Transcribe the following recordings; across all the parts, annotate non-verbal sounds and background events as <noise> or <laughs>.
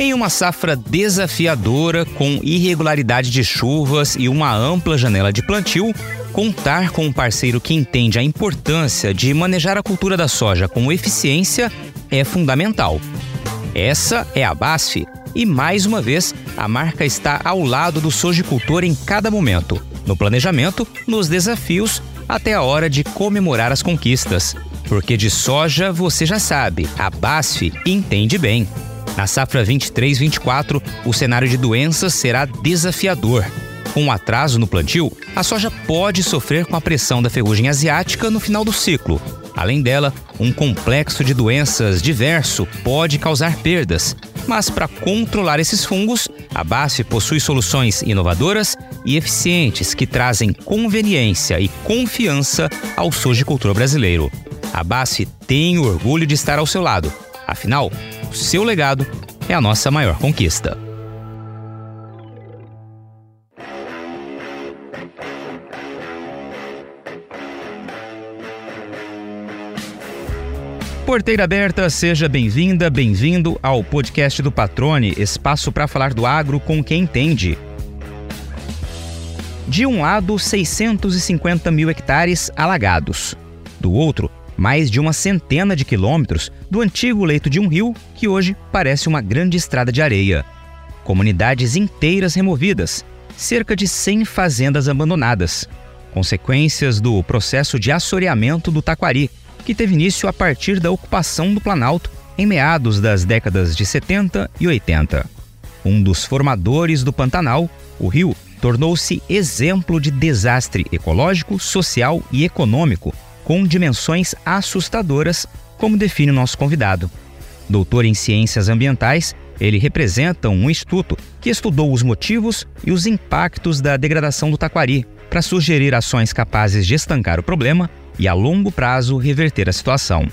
Em uma safra desafiadora, com irregularidade de chuvas e uma ampla janela de plantio, contar com um parceiro que entende a importância de manejar a cultura da soja com eficiência é fundamental. Essa é a BASF e, mais uma vez, a marca está ao lado do sojicultor em cada momento, no planejamento, nos desafios, até a hora de comemorar as conquistas. Porque de soja você já sabe, a BASF entende bem. Na safra 23-24, o cenário de doenças será desafiador. Com um atraso no plantio, a soja pode sofrer com a pressão da ferrugem asiática no final do ciclo. Além dela, um complexo de doenças diverso pode causar perdas. Mas para controlar esses fungos, a BASF possui soluções inovadoras e eficientes que trazem conveniência e confiança ao sojicultor brasileiro. A BASF tem orgulho de estar ao seu lado. Afinal, o seu legado é a nossa maior conquista. Porteira aberta, seja bem-vinda, bem-vindo ao podcast do Patrone, espaço para falar do agro com quem entende. De um lado, 650 mil hectares alagados. Do outro, mais de uma centena de quilômetros do antigo leito de um rio que hoje parece uma grande estrada de areia. Comunidades inteiras removidas, cerca de 100 fazendas abandonadas. Consequências do processo de assoreamento do Taquari, que teve início a partir da ocupação do Planalto em meados das décadas de 70 e 80. Um dos formadores do Pantanal, o rio tornou-se exemplo de desastre ecológico, social e econômico, com dimensões assustadoras, como define o nosso convidado. Doutor em Ciências Ambientais, ele representa um instituto que estudou os motivos e os impactos da degradação do taquari para sugerir ações capazes de estancar o problema e, a longo prazo, reverter a situação.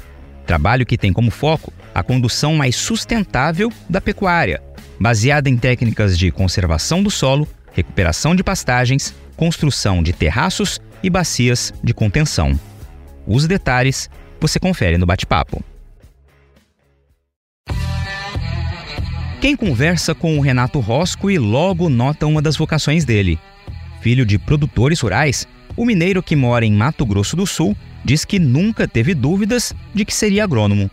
Trabalho que tem como foco a condução mais sustentável da pecuária, baseada em técnicas de conservação do solo, recuperação de pastagens, construção de terraços e bacias de contenção. Os detalhes você confere no bate-papo. Quem conversa com o Renato Rosco e logo nota uma das vocações dele. Filho de produtores rurais, o mineiro que mora em Mato Grosso do Sul diz que nunca teve dúvidas de que seria agrônomo.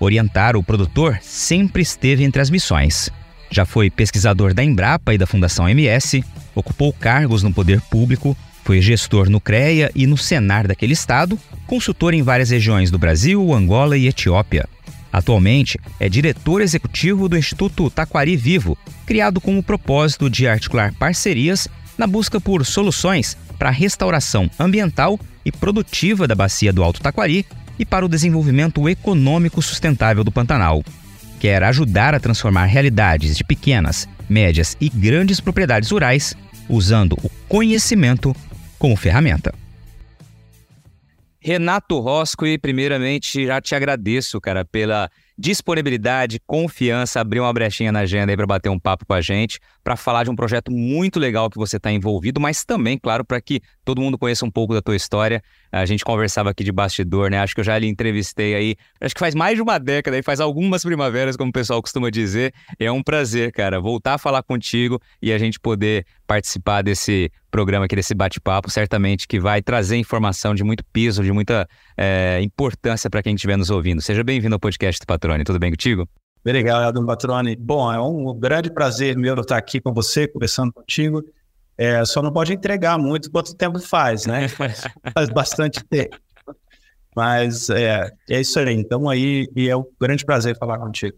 Orientar o produtor sempre esteve entre as missões. Já foi pesquisador da Embrapa e da Fundação MS, ocupou cargos no poder público, foi gestor no CREA e no Senar daquele estado, consultor em várias regiões do Brasil, Angola e Etiópia. Atualmente é diretor executivo do Instituto Taquari Vivo, criado com o propósito de articular parcerias na busca por soluções para a restauração ambiental e produtiva da bacia do Alto Taquari e para o desenvolvimento econômico sustentável do Pantanal. Quer ajudar a transformar realidades de pequenas, médias e grandes propriedades rurais usando o conhecimento como ferramenta. Renato Rosco, e primeiramente já te agradeço, cara, pela disponibilidade, confiança, abrir uma brechinha na agenda aí para bater um papo com a gente, para falar de um projeto muito legal que você está envolvido, mas também, claro, para que todo mundo conheça um pouco da tua história. A gente conversava aqui de bastidor, né? Acho que eu já lhe entrevistei aí, acho que faz mais de uma década, aí faz algumas primaveras, como o pessoal costuma dizer. É um prazer, cara, voltar a falar contigo e a gente poder participar desse programa aqui, desse bate-papo, certamente que vai trazer informação de muito peso, de muita é, importância para quem estiver nos ouvindo. Seja bem-vindo ao podcast do Patrone, tudo bem contigo? Obrigado, Patrone. Bom, é um grande prazer meu estar aqui com você, conversando contigo. É, só não pode entregar muito quanto tempo faz, né? <laughs> faz bastante tempo. Mas é, é isso aí. Então aí, e é um grande prazer falar contigo.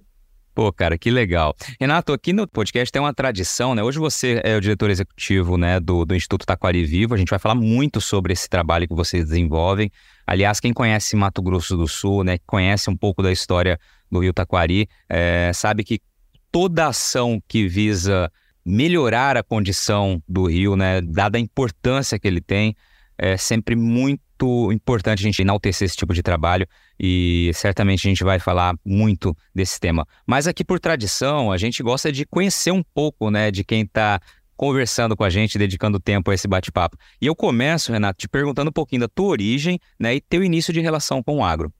Pô, cara, que legal. Renato, aqui no podcast tem uma tradição, né? Hoje você é o diretor executivo né, do, do Instituto Taquari Vivo. A gente vai falar muito sobre esse trabalho que vocês desenvolvem. Aliás, quem conhece Mato Grosso do Sul, né, conhece um pouco da história do Rio Taquari, é, sabe que toda ação que visa melhorar a condição do rio, né, dada a importância que ele tem, é sempre muito importante a gente enaltecer esse tipo de trabalho e certamente a gente vai falar muito desse tema. Mas aqui por tradição, a gente gosta de conhecer um pouco, né, de quem está conversando com a gente, dedicando tempo a esse bate-papo. E eu começo, Renato, te perguntando um pouquinho da tua origem, né, e teu início de relação com o agro.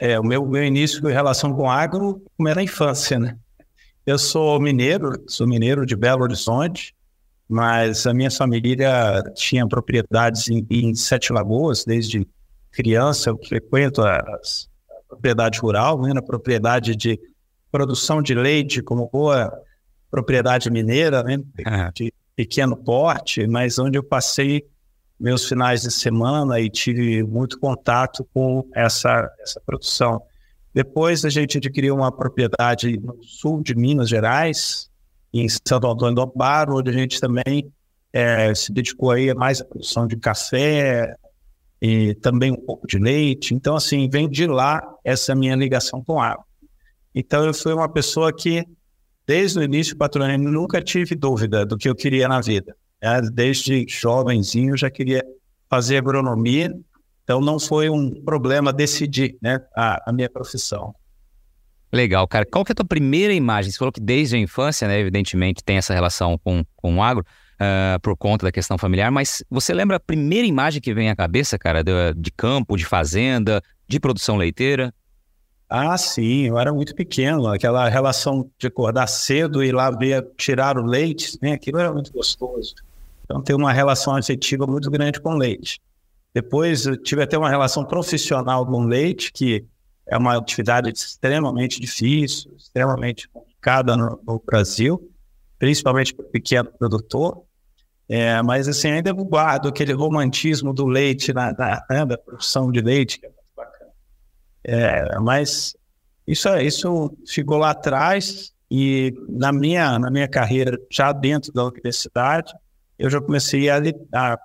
É, o meu, meu início em relação com agro como era a infância, né? Eu sou mineiro, sou mineiro de Belo Horizonte, mas a minha família tinha propriedades em, em Sete Lagoas, desde criança eu frequento a, a propriedade rural, né, na propriedade de produção de leite, como boa propriedade mineira, né, de pequeno porte, mas onde eu passei meus finais de semana e tive muito contato com essa, essa produção. Depois a gente adquiriu uma propriedade no sul de Minas Gerais, em Santo Antônio do Amparo, onde a gente também é, se dedicou aí mais à produção de café e também um pouco de leite. Então, assim, vem de lá essa minha ligação com água. Então, eu fui uma pessoa que, desde o início, patrônio, nunca tive dúvida do que eu queria na vida. Né? Desde jovenzinho, já queria fazer agronomia então não foi um problema decidir né, a, a minha profissão. Legal, cara. Qual que é a tua primeira imagem? Você falou que desde a infância, né, evidentemente, tem essa relação com, com o agro, uh, por conta da questão familiar, mas você lembra a primeira imagem que vem à cabeça, cara, de, de campo, de fazenda, de produção leiteira? Ah, sim, eu era muito pequeno, aquela relação de acordar cedo e ir lá ver, tirar o leite, né, aquilo era muito gostoso. Então tem uma relação afetiva muito grande com leite. Depois eu tive até uma relação profissional com leite, que é uma atividade extremamente difícil, extremamente complicada no, no Brasil, principalmente para o pequeno produtor. É, mas assim, ainda guardo aquele romantismo do leite, na, na né, da produção de leite, que é muito bacana. É, mas isso, isso ficou lá atrás e na minha, na minha carreira, já dentro da universidade, eu já comecei a, a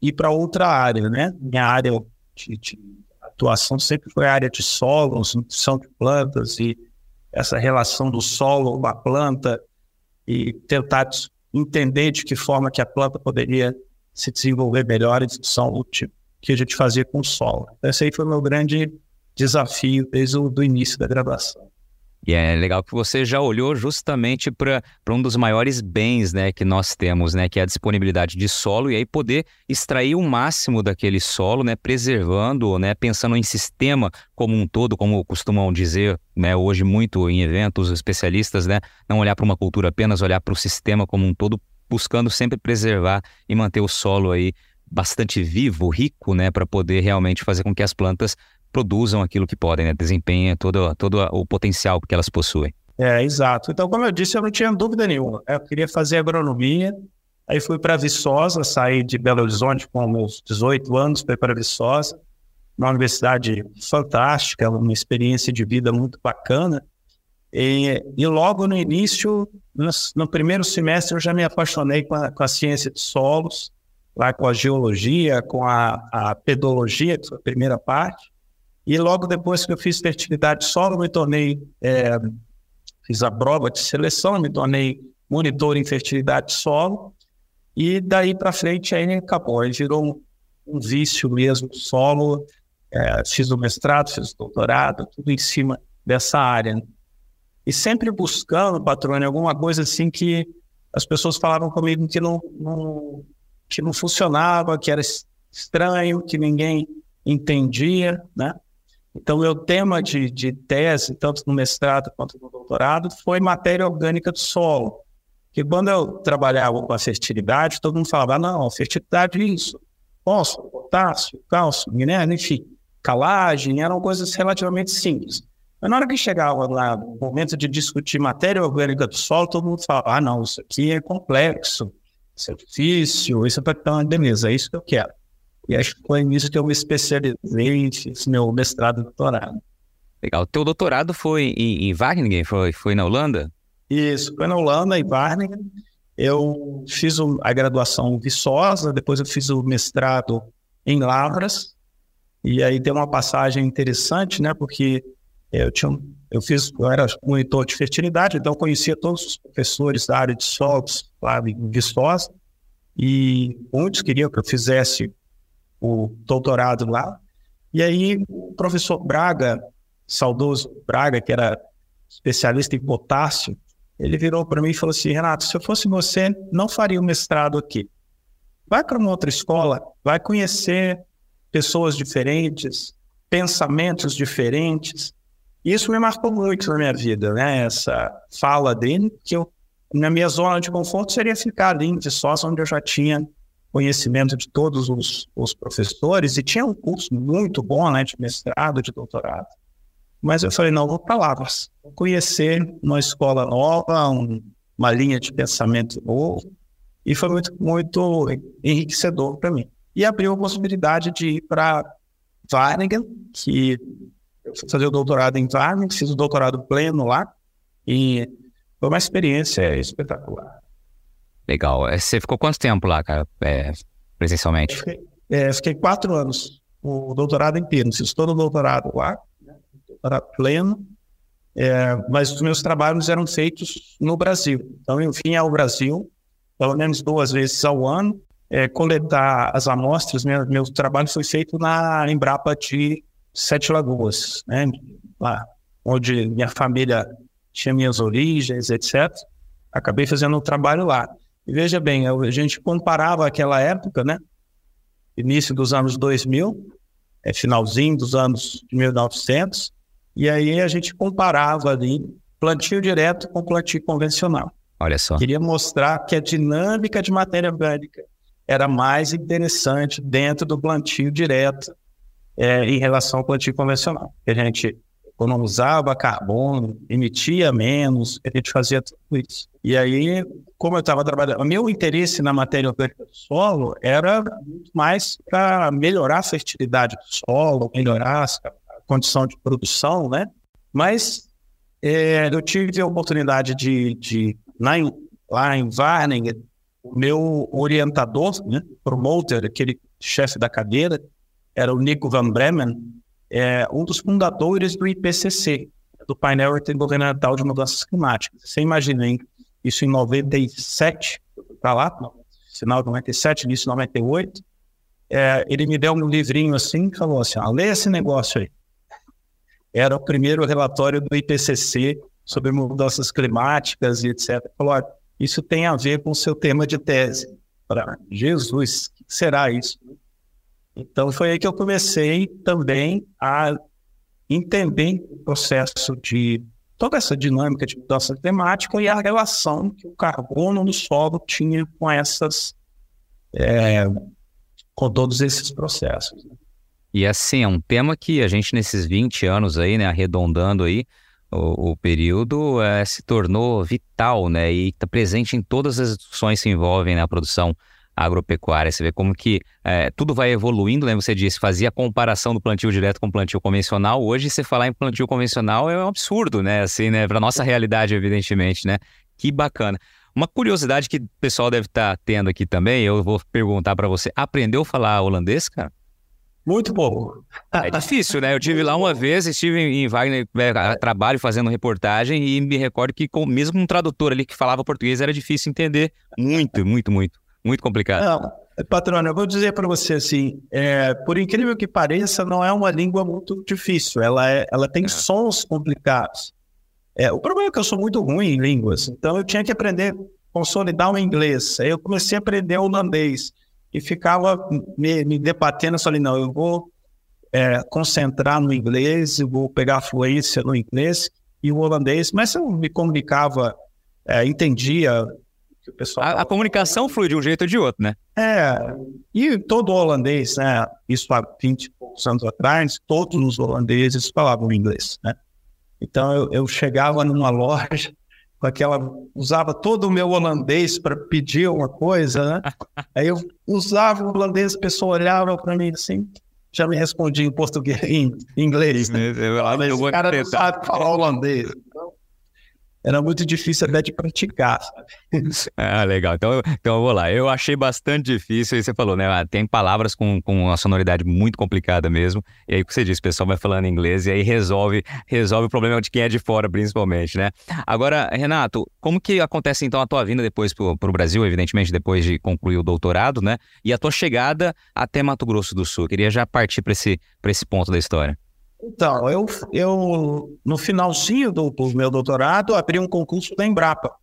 ir para outra área, né? Minha área de, de, atuação sempre foi a área de solos, nutrição de plantas e essa relação do solo com a planta e tentar entender de que forma que a planta poderia se desenvolver melhor em função tipo que a gente fazia com o solo. Esse aí foi o meu grande desafio desde o do início da graduação. E é legal que você já olhou justamente para um dos maiores bens né, que nós temos, né, que é a disponibilidade de solo, e aí poder extrair o máximo daquele solo, né, preservando, né, pensando em sistema como um todo, como costumam dizer né, hoje muito em eventos especialistas, né, não olhar para uma cultura apenas, olhar para o sistema como um todo, buscando sempre preservar e manter o solo aí bastante vivo, rico, né, para poder realmente fazer com que as plantas produzam aquilo que podem, né? todo, todo o potencial que elas possuem. É, exato. Então, como eu disse, eu não tinha dúvida nenhuma. Eu queria fazer agronomia, aí fui para Viçosa, saí de Belo Horizonte com meus 18 anos, fui para Viçosa, uma universidade fantástica, uma experiência de vida muito bacana. E, e logo no início, no, no, primeiro semestre, eu já me apaixonei com a, com a ciência de solos, lá com a geologia, com a, a pedologia, que foi a primeira parte. E logo depois que eu fiz fertilidade solo, me tornei, é, fiz a prova de seleção, me tornei monitor em fertilidade solo. E daí para frente aí acabou, aí virou um, um vício mesmo, solo. É, fiz o mestrado, fiz o doutorado, tudo em cima dessa área. E sempre buscando, patrônio, alguma coisa assim que as pessoas falavam comigo que não, não, que não funcionava, que era estranho, que ninguém entendia, né? Então, meu tema de, de tese, tanto no mestrado quanto no doutorado, foi matéria orgânica do solo. Que quando eu trabalhava com a fertilidade, todo mundo falava, não, fertilidade é isso, fósforo, potássio, cálcio, minério, enfim, calagem, eram coisas relativamente simples. Mas na hora que chegava lá no momento de discutir matéria orgânica do solo, todo mundo falava, ah, não, isso aqui é complexo, isso é difícil, isso é para beleza, é isso que eu quero. E acho que foi nisso que eu me especializei fiz meu mestrado e doutorado. Legal. O teu doutorado foi em, em Wageningen? Foi, foi na Holanda? Isso, foi na Holanda, em Wageningen. Eu fiz a graduação em Viçosa, depois eu fiz o mestrado em Lavras. E aí tem uma passagem interessante, né? Porque eu tinha eu fiz, eu era monitor de fertilidade, então conhecia todos os professores da área de solos lá em Viçosa, e muitos queriam que eu fizesse o doutorado lá. E aí o professor Braga, saudoso Braga, que era especialista em potássio, ele virou para mim e falou assim: Renato, se eu fosse você, não faria o mestrado aqui. Vai para uma outra escola, vai conhecer pessoas diferentes, pensamentos diferentes, Isso me marcou muito na minha vida, né? Essa fala dele, que eu, na minha zona de conforto seria ficar ali de sócio, onde eu já tinha conhecimento de todos os, os professores e tinha um curso muito bom, né? De mestrado, de doutorado. Mas eu falei, não, vou para Lavras, vou conhecer uma escola nova, um, uma linha de pensamento novo, e foi muito, muito enriquecedor para mim. E abriu a possibilidade de ir para Wageningen, que eu fazer o doutorado em Wageningen, fiz o doutorado pleno lá, e foi uma experiência espetacular. Legal. É, você ficou quanto tempo lá, cara, é, presencialmente? Eu fiquei, é, fiquei quatro anos, o doutorado inteiro, fiz todo o doutorado lá, né, doutorado pleno, é, mas os meus trabalhos eram feitos no Brasil. Então eu vinha ao Brasil pelo menos duas vezes ao ano, é, coletar as amostras. Meu, meu trabalho foi feito na Embrapa de Sete Lagoas, né? lá onde minha família tinha minhas origens, etc. Acabei fazendo um trabalho lá. E veja bem, a gente comparava aquela época, né? Início dos anos 2000, é, finalzinho dos anos de 1900, e aí a gente comparava ali plantio direto com plantio convencional. Olha só. Queria mostrar que a dinâmica de matéria orgânica era mais interessante dentro do plantio direto é, em relação ao plantio convencional. A gente economizava carbono, emitia menos, a gente fazia tudo isso. E aí, como eu estava trabalhando, meu interesse na matéria orgânica do solo era muito mais para melhorar a fertilidade do solo, melhorar a condição de produção, né? Mas é, eu tive a oportunidade de, de lá em, lá em Varning, o meu orientador, né, promoter, aquele chefe da cadeira, era o Nico Van Bremen, é, um dos fundadores do IPCC, do painel intergovernamental de mudanças climáticas. Você imagina, hein? isso em 97, para lá, final de 97, início de 98, é, ele me deu um livrinho assim falou assim, ah, lê esse negócio aí. Era o primeiro relatório do IPCC sobre mudanças climáticas e etc. Falou, isso tem a ver com o seu tema de tese. Para Jesus, o que será isso? Então foi aí que eu comecei também a entender o processo de toda essa dinâmica de mudança climática e a relação que o carbono no solo tinha com essas é, com todos esses processos. Né? E assim, é um tema que a gente nesses 20 anos aí, né, arredondando aí, o, o período é, se tornou vital, né? E está presente em todas as discussões que envolvem né, a produção agropecuária. Você vê como que é, tudo vai evoluindo, né? Você disse, fazia comparação do plantio direto com o plantio convencional. Hoje, você falar em plantio convencional é um absurdo, né? Assim, né? Para nossa realidade, evidentemente, né? Que bacana. Uma curiosidade que o pessoal deve estar tá tendo aqui também, eu vou perguntar para você: aprendeu a falar holandês, cara? Muito pouco. É difícil, né? Eu tive lá uma vez, estive em Wagner é, trabalho fazendo reportagem e me recordo que com, mesmo um tradutor ali que falava português era difícil entender. Muito, muito, muito. Muito complicado. Não, patrona, eu vou dizer para você assim, é, por incrível que pareça, não é uma língua muito difícil. Ela, é, ela tem é. sons complicados. É, o problema é que eu sou muito ruim em línguas, então eu tinha que aprender, consolidar o inglês. Aí eu comecei a aprender holandês e ficava me, me debatendo, falei, não, eu vou é, concentrar no inglês, eu vou pegar fluência no inglês e o holandês, mas eu me comunicava, é, entendia que o pessoal... A, a comunicação flui de um jeito ou de outro, né? É, e todo holandês, né, isso há 20 e poucos anos atrás, todos os holandeses falavam inglês, né? Então eu, eu chegava numa loja com aquela. Usava todo o meu holandês para pedir uma coisa, né? <laughs> Aí eu usava o holandês, a pessoa olhava para mim assim, já me respondia em português, em inglês. Né? Eu, eu, o cara não sabe falar holandês. Então, era muito difícil até de praticar? Ah, legal. Então, então eu vou lá. Eu achei bastante difícil, aí você falou, né? Ah, tem palavras com, com uma sonoridade muito complicada mesmo. E aí o que você disse, o pessoal vai falando inglês e aí resolve, resolve o problema de quem é de fora, principalmente, né? Agora, Renato, como que acontece então a tua vinda depois para o Brasil, evidentemente, depois de concluir o doutorado, né? E a tua chegada até Mato Grosso do Sul? Eu queria já partir para esse, esse ponto da história. Então, eu, eu no finalzinho do, do meu doutorado, abri um concurso da Embrapa.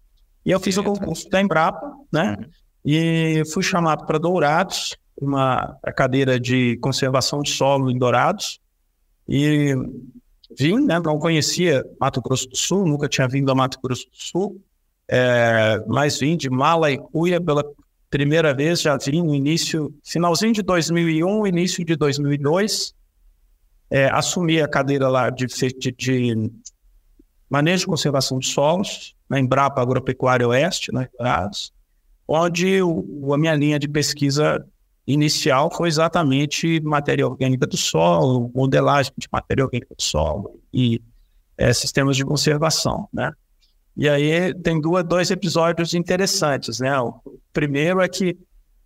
E eu fiz o concurso da Embrapa, né? Uhum. E fui chamado para Dourados, uma a cadeira de conservação de solo em Dourados. E vim, né? Não conhecia Mato Grosso do Sul, nunca tinha vindo a Mato Grosso do Sul, é, mas vim de Mala e Cuia pela primeira vez, já vim no início, finalzinho de 2001, início de 2002, é, assumi a cadeira lá de, de, de manejo e conservação de solos, na Embrapa Agropecuária Oeste, na Dourados, onde o, a minha linha de pesquisa inicial foi exatamente matéria orgânica do solo, modelagem de matéria orgânica do solo e é, sistemas de conservação, né? E aí tem duas, dois episódios interessantes, né? O primeiro é que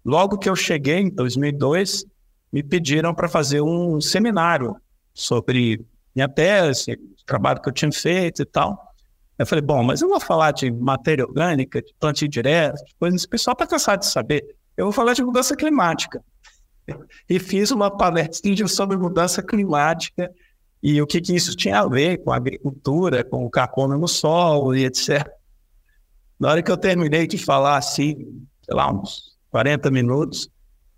logo que eu cheguei em 2002, me pediram para fazer um seminário sobre minha tese, o trabalho que eu tinha feito e tal. Eu falei, bom, mas eu vou falar de matéria orgânica, de plantio direto, de coisas, o pessoal está cansado de saber. Eu vou falar de mudança climática. <laughs> E fiz uma palestra sobre mudança climática e o que, que isso tinha a ver com a agricultura, com o carbono no solo e etc. Na hora que eu terminei de falar assim, sei lá, uns 40 minutos,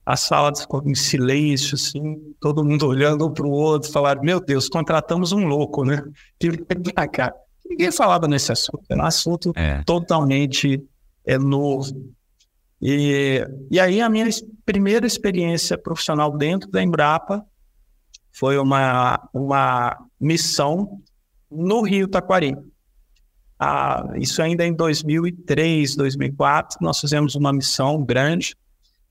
a sala ficou em silêncio, assim, todo mundo olhando um para o outro, falaram, meu Deus, contratamos um louco, né? Tive que pra cá. Ninguém falava nesse assunto, era um assunto é. totalmente é, novo. E, e aí a minha primeira experiência profissional dentro da Embrapa foi uma, uma missão no Rio Taquari. Ah, isso ainda em 2003, 2004, nós fizemos uma missão grande,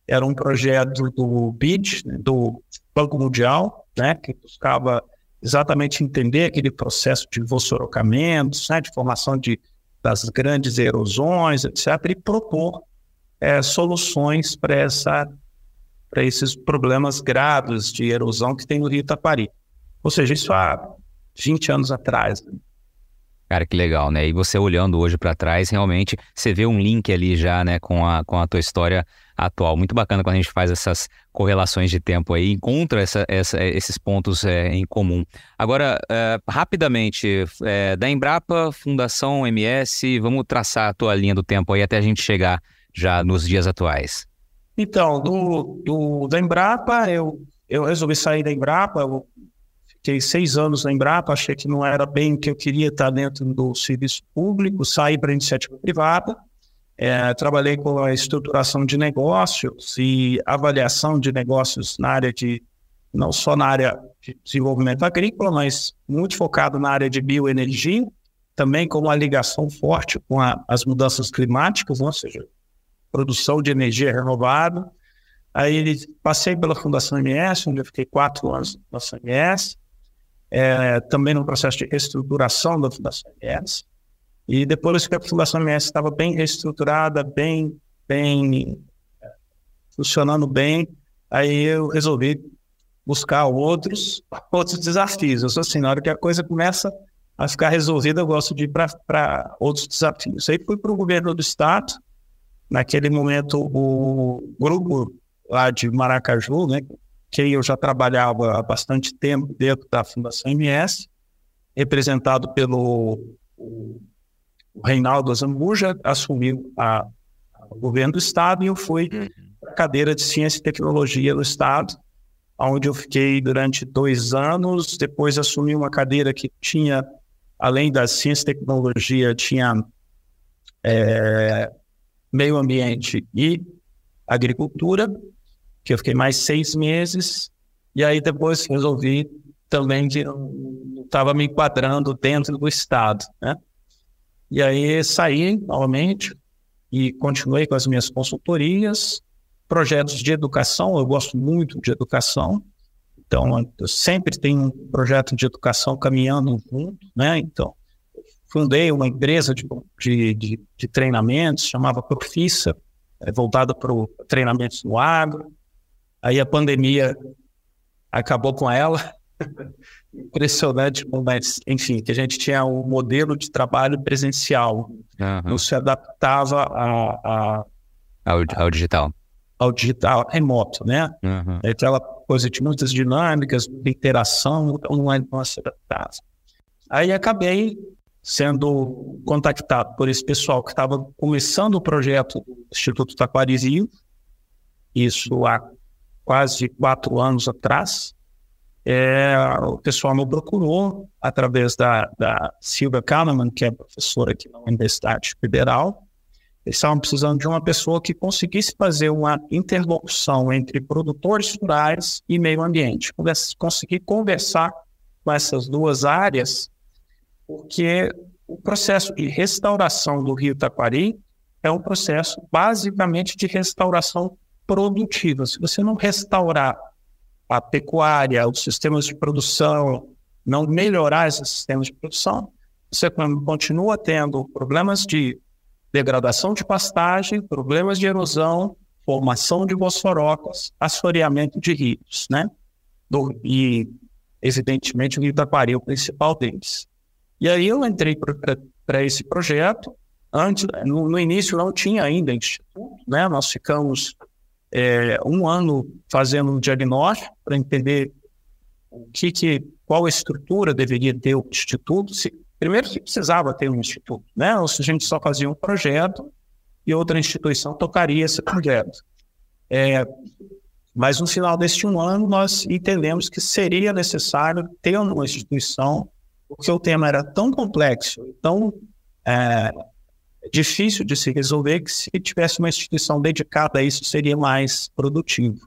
era um projeto do BID, do Banco Mundial, né, que buscava exatamente entender aquele processo de vossorocamentos, né, de formação de, das grandes erosões, etc., e propor é, soluções para esses problemas graves de erosão que tem no Rio Taquari. Ou seja, isso há 20 anos atrás. Né? Cara, que legal, né? E você olhando hoje para trás, realmente você vê um link ali já, né, com a, com a tua história atual. Muito bacana quando a gente faz essas correlações de tempo aí, encontra essa, essa, esses pontos é, em comum. Agora, é, rapidamente, é, da Embrapa, Fundação MS, vamos traçar a tua linha do tempo aí até a gente chegar já nos dias atuais. Então, do, do, da Embrapa, eu, eu resolvi sair da Embrapa, eu fiquei seis anos na Embrapa, achei que não era bem o que eu queria estar dentro do serviço público, saí para a iniciativa privada, é, trabalhei com a estruturação de negócios e avaliação de negócios na área de, não só na área de desenvolvimento agrícola, mas muito focado na área de bioenergia, também com uma ligação forte com a, as mudanças climáticas, ou seja, produção de energia renovável. Aí passei pela Fundação MS, onde eu fiquei quatro anos na Fundação MS, é, também no processo de reestruturação da Fundação MS. E depois que a Fundação MS estava bem reestruturada, bem, bem funcionando bem, aí eu resolvi buscar outros, outros desafios. Eu sou assim, na hora que a coisa começa a ficar resolvida, eu gosto de ir para outros desafios. Aí fui para o governo do Estado. Naquele momento, o grupo lá de Maracaju, né, que eu já trabalhava há bastante tempo dentro da Fundação MS, representado pelo o Reinaldo Azambuja assumiu a, o governo do Estado e eu fui uhum. para a cadeira de Ciência e Tecnologia do Estado, onde eu fiquei durante dois anos. Depois assumi uma cadeira que tinha, além da Ciência e Tecnologia, tinha é, Meio Ambiente e Agricultura, que eu fiquei mais seis meses. E aí depois resolvi também que não estava me enquadrando dentro do Estado, né? E aí saí novamente e continuei com as minhas consultorias, projetos de educação, eu gosto muito de educação, então eu sempre tenho um projeto de educação caminhando junto, né? Então, fundei uma empresa de, de, de, de treinamentos, chamava Profissa, é, voltada para treinamentos no agro. Aí a pandemia acabou com ela, <laughs> impressionante, mas enfim, que a gente tinha um modelo de trabalho presencial, uhum. não se adaptava a, a, ao, ao, digital. Ao digital remoto, né? Uhum. Aquela coisa de muitas dinâmicas, de interação, então não, é, não se adaptava. Aí acabei sendo contactado por esse pessoal que estava começando o projeto do Instituto Taquarizinho, isso há quase quatro anos atrás, é, o pessoal me procurou através da, da Silvia Kahneman, que é professora aqui na Universidade Federal. Eles estavam precisando de uma pessoa que conseguisse fazer uma interlocução entre produtores rurais e meio ambiente, conseguir conversar com essas duas áreas, porque o processo de restauração do Rio Taquari é um processo basicamente de restauração produtiva. Se você não restaurar a pecuária, os sistemas de produção, não melhorar esses sistemas de produção, você continua tendo problemas de degradação de pastagem, problemas de erosão, formação de bosforocas, assoreamento de rios, né? Do, e, evidentemente, o Rio Taquari é o principal deles. E aí eu entrei para esse projeto. Antes, no, no, início não tinha ainda instituto, né? Nós ficamos é, um ano fazendo um diagnóstico para entender o que, que, qual estrutura deveria ter o instituto. Se, primeiro, se precisava ter um instituto, né? Ou se a gente só fazia um projeto e outra instituição tocaria esse projeto. É, mas no final deste um ano, nós entendemos que seria necessário ter uma instituição, porque o tema era tão complexo, tão é, difícil de se resolver que se tivesse uma instituição dedicada a isso seria mais produtivo.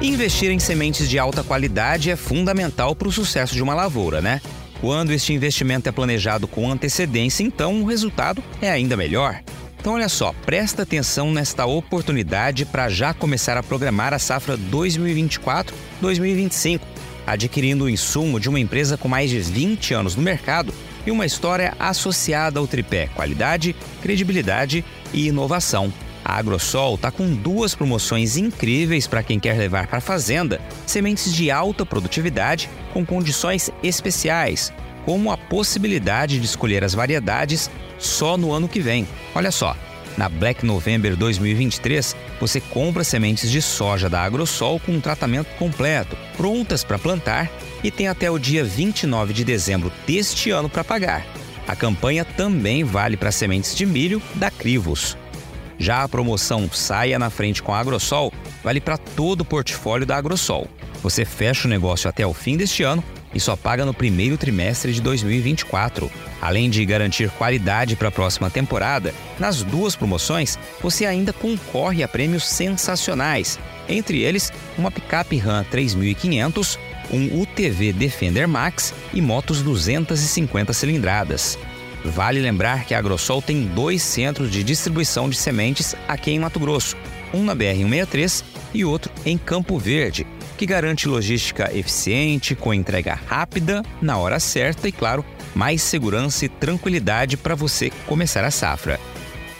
Investir em sementes de alta qualidade é fundamental para o sucesso de uma lavoura, né? Quando este investimento é planejado com antecedência, então o resultado é ainda melhor. Então, olha só, presta atenção nesta oportunidade para já começar a programar a safra 2024-2025, adquirindo o insumo de uma empresa com mais de 20 anos no mercado e uma história associada ao tripé qualidade, credibilidade e inovação. A Agrosol está com duas promoções incríveis para quem quer levar para a fazenda sementes de alta produtividade com condições especiais, como a possibilidade de escolher as variedades só no ano que vem. Olha só, na Black November 2023, você compra sementes de soja da Agrosol com um tratamento completo, prontas para plantar e tem até o dia 29 de dezembro deste ano para pagar. A campanha também vale para sementes de milho da Crivos. Já a promoção Saia na Frente com a Agrosol vale para todo o portfólio da Agrosol. Você fecha o negócio até o fim deste ano e só paga no primeiro trimestre de 2024. Além de garantir qualidade para a próxima temporada, nas duas promoções você ainda concorre a prêmios sensacionais, entre eles uma picape Ram 3500 um UTV Defender Max e motos 250 cilindradas. Vale lembrar que a Agrosol tem dois centros de distribuição de sementes aqui em Mato Grosso, um na BR-163 e outro em Campo Verde, que garante logística eficiente, com entrega rápida, na hora certa e, claro, mais segurança e tranquilidade para você começar a safra.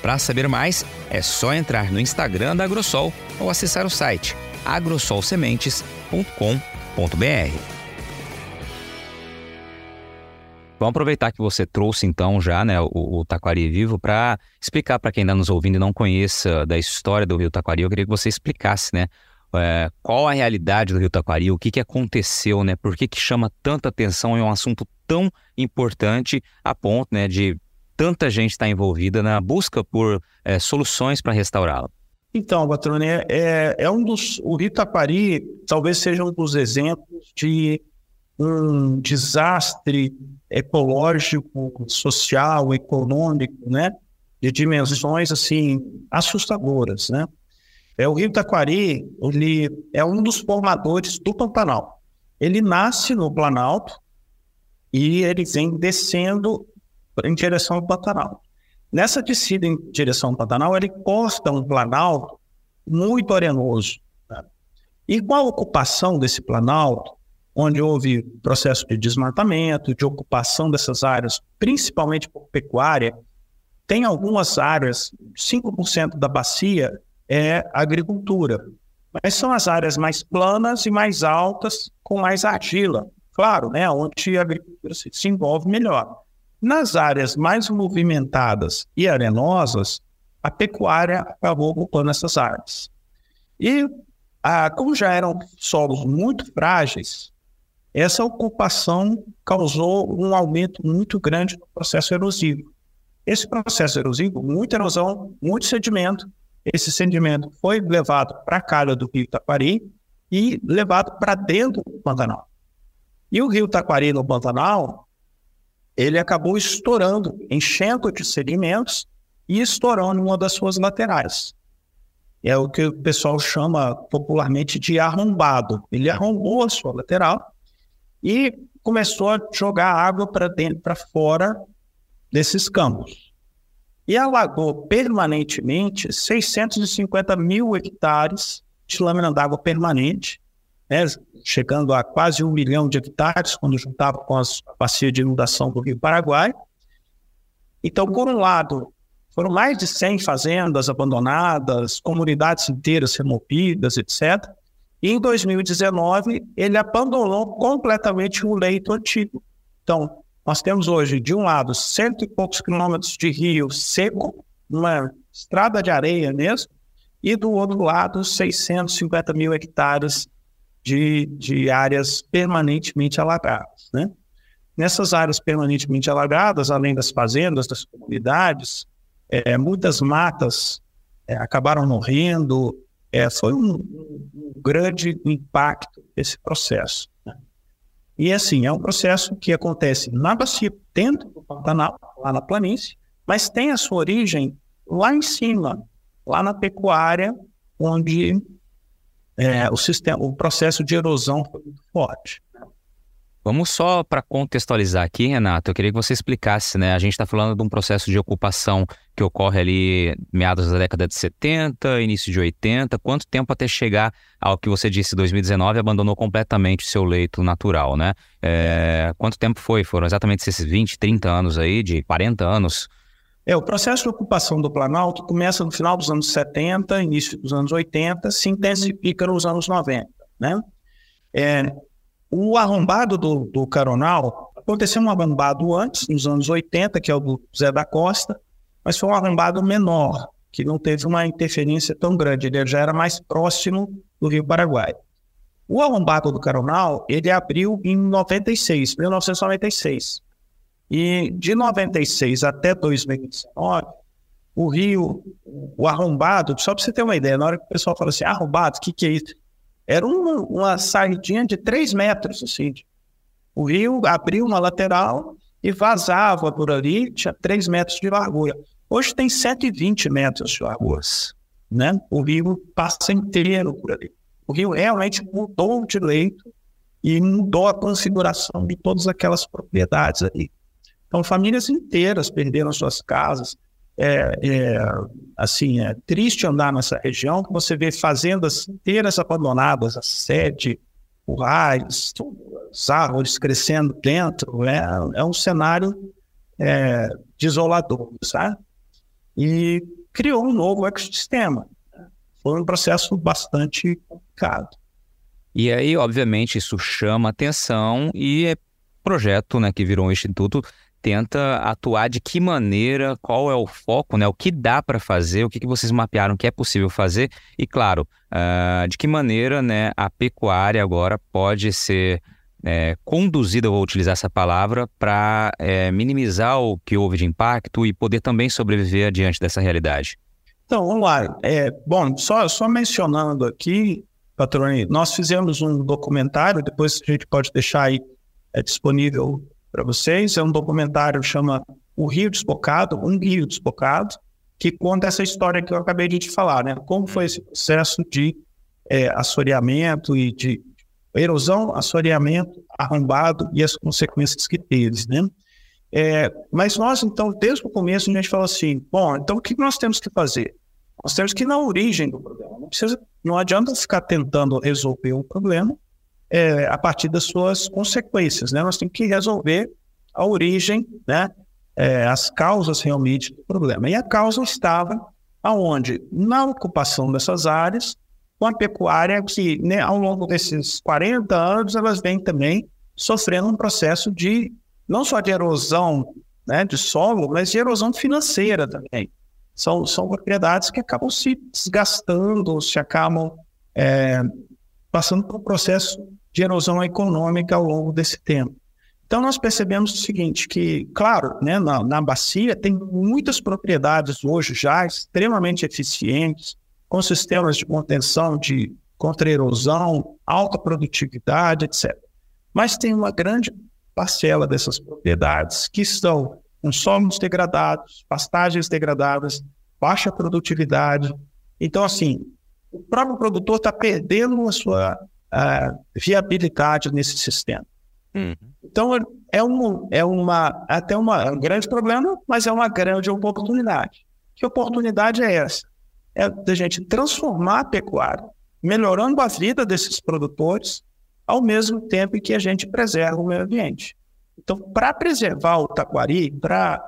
Para saber mais, é só entrar no Instagram da Agrosol ou acessar o site agrosolsementes.com.br Vamos aproveitar que você trouxe então já né, o, o Taquari Vivo para explicar para quem está nos ouvindo e não conheça da história do Rio Taquari. Eu queria que você explicasse, né, é, qual a realidade do Rio Taquari, o que, que aconteceu, né, por que, que chama tanta atenção é um assunto tão importante a ponto né, de tanta gente estar tá envolvida na busca por é, soluções para restaurá-la. Então, Batrone, é, é, é um dos. O Rio Taquari talvez seja um dos exemplos de um desastre ecológico, social, econômico, né? De dimensões assim assustadoras, né? É o Rio Taquari, ele é um dos formadores do Pantanal. Ele nasce no Planalto e ele vem descendo em direção ao Pantanal. Nessa descida em direção ao Pantanal, ele corta um planalto muito arenoso. Né? E com a ocupação desse planalto, onde houve processo de desmatamento, de ocupação dessas áreas, principalmente por pecuária, tem algumas áreas, 5% da bacia é agricultura, mas são as áreas mais planas e mais altas, com mais argila, claro, né, onde a agricultura se desenvolve melhor. Nas áreas mais movimentadas e arenosas, a pecuária acabou ocupando essas áreas. E, ah, como já eram solos muito frágeis, essa ocupação causou um aumento muito grande no processo erosivo. Esse processo erosivo, muita erosão, muito sedimento. Esse sedimento foi levado para a calha do rio Itapari e levado para dentro do Pantanal. E o rio Taquari, no Pantanal, ele acabou estourando, enchendo de sedimentos e estourando uma das suas laterais. É o que o pessoal chama popularmente de arrombado. Ele arrombou a sua lateral e começou a jogar água para dentro, para fora desses campos. E alagou permanentemente 650 mil hectares de lâmina d'água permanente, né, chegando a quase um milhão de hectares, quando juntava com as bacias de inundação do Rio Paraguai. Então, por um lado, foram mais de 100 fazendas abandonadas, comunidades inteiras removidas, etc. E em 2019, ele abandonou completamente o leito antigo. Então, nós temos hoje, de um lado, cento e poucos quilômetros de rio seco, uma estrada de areia mesmo, e do outro lado, 650 mil hectares de, de áreas permanentemente alagadas. Né? Nessas áreas permanentemente alagadas, além das fazendas, das comunidades, é, muitas matas é, acabaram morrendo, é, foi um, um, grande impacto esse processo. E assim, é um processo que acontece na bacia, dentro do Pantanal, lá na planície, mas tem a sua origem lá em cima, lá na pecuária, onde é, o, sistema, o processo de erosão foi muito forte. Vamos só para contextualizar aqui, Renato, eu queria que você explicasse, né? A gente está falando de um processo de ocupação que ocorre ali meados da década de 70, início de 80. Quanto tempo até chegar ao que você disse, 2019, abandonou completamente o seu leito natural, né? É, quanto tempo foi? Foram exatamente esses 20, 30 anos aí, de 40 anos? É, o processo de ocupação do Planalto começa no final dos anos 70, início dos anos 80, se intensifica nos anos 90, né? É, o arrombado do, do Caronal, aconteceu um arrombado antes, nos anos 80, que é o do Zé da Costa, mas foi um arrombado menor, que não teve uma interferência tão grande, ele já era mais próximo do Rio Paraguai. O arrombado do Caronal, ele abriu em 96, 1996. E de 96 até 2019, o rio, o arrombado, só para você ter uma ideia, na hora que o pessoal fala assim, arrombado, o que, que é isso? Era uma, uma saidinha de 3 metros, assim. O rio abriu uma lateral e vazava por ali, tinha 3 metros de largura. Hoje tem 120 metros de largura, né? O rio passa inteiro por ali. O rio realmente mudou de leito e mudou a configuração de todas aquelas propriedades ali. Então, famílias inteiras perderam suas casas, é, é, assim, é triste andar nessa região, você vê fazendas inteiras abandonadas, a sede, currais, as árvores crescendo dentro, é, é um cenário é, desolador, sabe? E criou um novo ecossistema. Foi um processo bastante complicado. E aí, obviamente, isso chama atenção e é projeto né, que virou um instituto tenta atuar de que maneira, qual é o foco, né? O que dá para fazer, o que, que vocês mapearam que é possível fazer e, claro, uh, de que maneira, né, a pecuária agora pode ser é, conduzida, vou utilizar essa palavra, para é, minimizar o que houve de impacto e poder também sobreviver diante dessa realidade. Então, vamos lá. É, bom, só, só mencionando aqui, Patrone, nós fizemos um documentário, depois a gente pode deixar aí é, disponível para vocês. É um documentário que chama O Rio Despocado, Um Rio Despocado, que conta essa história que eu acabei de te falar, né? Como foi esse processo de é, assoreamento e de erosão, assoreamento, arrombado e as consequências que teve, né? É, mas nós, então, desde o começo, a gente falou assim, bom, então o que nós temos que fazer? Nós temos que ir na origem do problema. Não, precisa, não adianta ficar tentando resolver o problema é, a partir das suas consequências. Né? Nós temos que resolver a origem, né? É, as causas realmente do problema. E a causa estava aonde? Na ocupação dessas áreas, com a pecuária que, né, ao longo desses 40 anos, elas vêm também sofrendo um processo de, não só de erosão né, de solo, mas de erosão financeira também. São, são propriedades que acabam se desgastando, se acabam é, passando por um processo de erosão econômica ao longo desse tempo. Então, nós percebemos o seguinte, que, claro, né, na, na bacia tem muitas propriedades hoje já extremamente eficientes, com sistemas de contenção de contra erosão, alta produtividade, etc. Mas tem uma grande parcela dessas propriedades que estão com solos degradados, pastagens degradadas, baixa produtividade. Então, assim, o próprio produtor está perdendo a sua viabilidade nesse sistema. Uhum. Então, é, um, é uma, até uma, um grande problema, mas é uma grande oportunidade. Que oportunidade é essa? É da gente transformar a pecuária, melhorando a vida desses produtores, ao mesmo tempo que a gente preserva o meio ambiente. Então, para preservar o taquari, para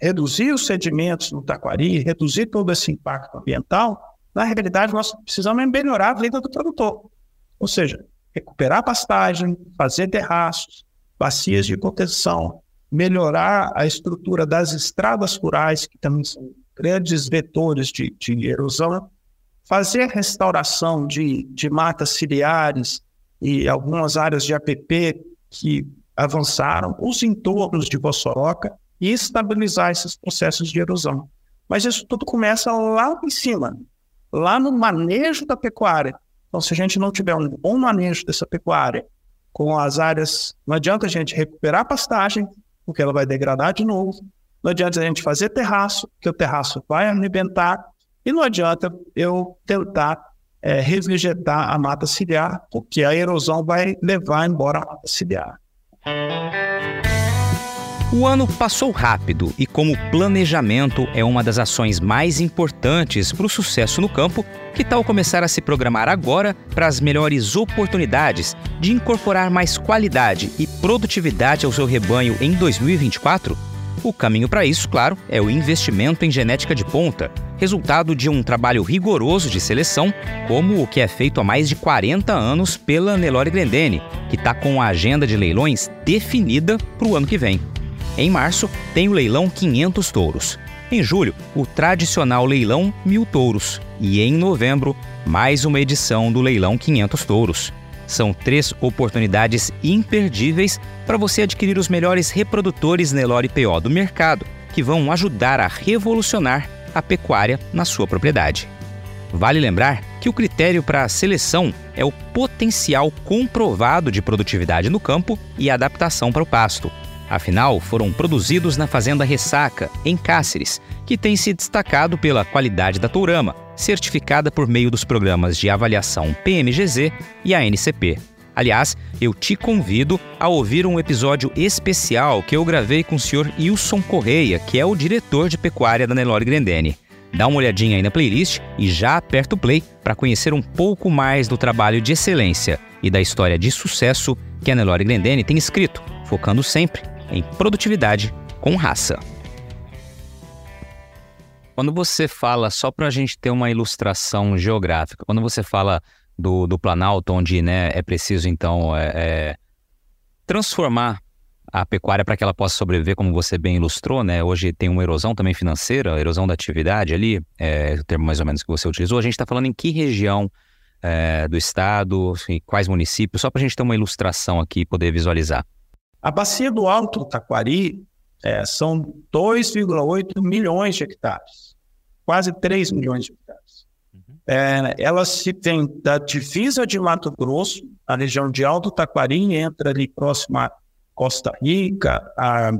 reduzir os sedimentos no taquari, reduzir todo esse impacto ambiental, na realidade nós precisamos melhorar a vida do produtor. Ou seja, recuperar pastagem, fazer terraços, bacias de contenção, melhorar a estrutura das estradas rurais, que também são grandes vetores de, de erosão, fazer restauração de, de matas ciliares e algumas áreas de APP que avançaram, os entornos de Vossoroca e estabilizar esses processos de erosão. Mas isso tudo começa lá em cima, lá no manejo da pecuária. Então, se a gente não tiver um bom manejo dessa pecuária, com as áreas, não adianta a gente recuperar a pastagem, porque ela vai degradar de novo. Não adianta a gente fazer terraço, porque o terraço vai arrebentar. E não adianta eu tentar é, revegetar a mata ciliar, porque a erosão vai levar embora a mata ciliar. O ano passou rápido e, como planejamento é uma das ações mais importantes para o sucesso no campo, que tal começar a se programar agora para as melhores oportunidades de incorporar mais qualidade e produtividade ao seu rebanho em 2024? O caminho para isso, claro, é o investimento em genética de ponta, resultado de um trabalho rigoroso de seleção, como o que é feito há mais de 40 anos pela Nelore Grendene, que está com a agenda de leilões definida para o ano que vem. Em março, tem o leilão 500 touros. Em julho, o tradicional leilão Mil Touros. E em novembro, mais uma edição do leilão 500 touros. São três oportunidades imperdíveis para você adquirir os melhores reprodutores Nelore PO do mercado, que vão ajudar a revolucionar a pecuária na sua propriedade. Vale lembrar que o critério para a seleção é o potencial comprovado de produtividade no campo e adaptação para o pasto. Afinal, foram produzidos na Fazenda Ressaca, em Cáceres, que tem se destacado pela qualidade da tourama, certificada por meio dos programas de avaliação PMGZ e ANCP. Aliás, eu te convido a ouvir um episódio especial que eu gravei com o Sr. Wilson Correia, que é o diretor de pecuária da Nelore Grendene. Dá uma olhadinha aí na playlist e já aperta o play para conhecer um pouco mais do trabalho de excelência e da história de sucesso que a Nelore Grendene tem escrito, focando sempre em produtividade com raça. Quando você fala, só para a gente ter uma ilustração geográfica, quando você fala do, do Planalto, onde né, é preciso então é, é, transformar a pecuária para que ela possa sobreviver, como você bem ilustrou, né? Hoje tem uma erosão também financeira, erosão da atividade ali, é o termo mais ou menos que você utilizou. A gente está falando em que região é, do estado, assim, quais municípios, só para a gente ter uma ilustração aqui e poder visualizar. A bacia do Alto Taquari é, são 2,8 milhões de hectares, quase 3 milhões de hectares. Uhum. É, ela se tem da divisa de Mato Grosso, a região de Alto Taquari, entra ali próximo a Costa Rica, a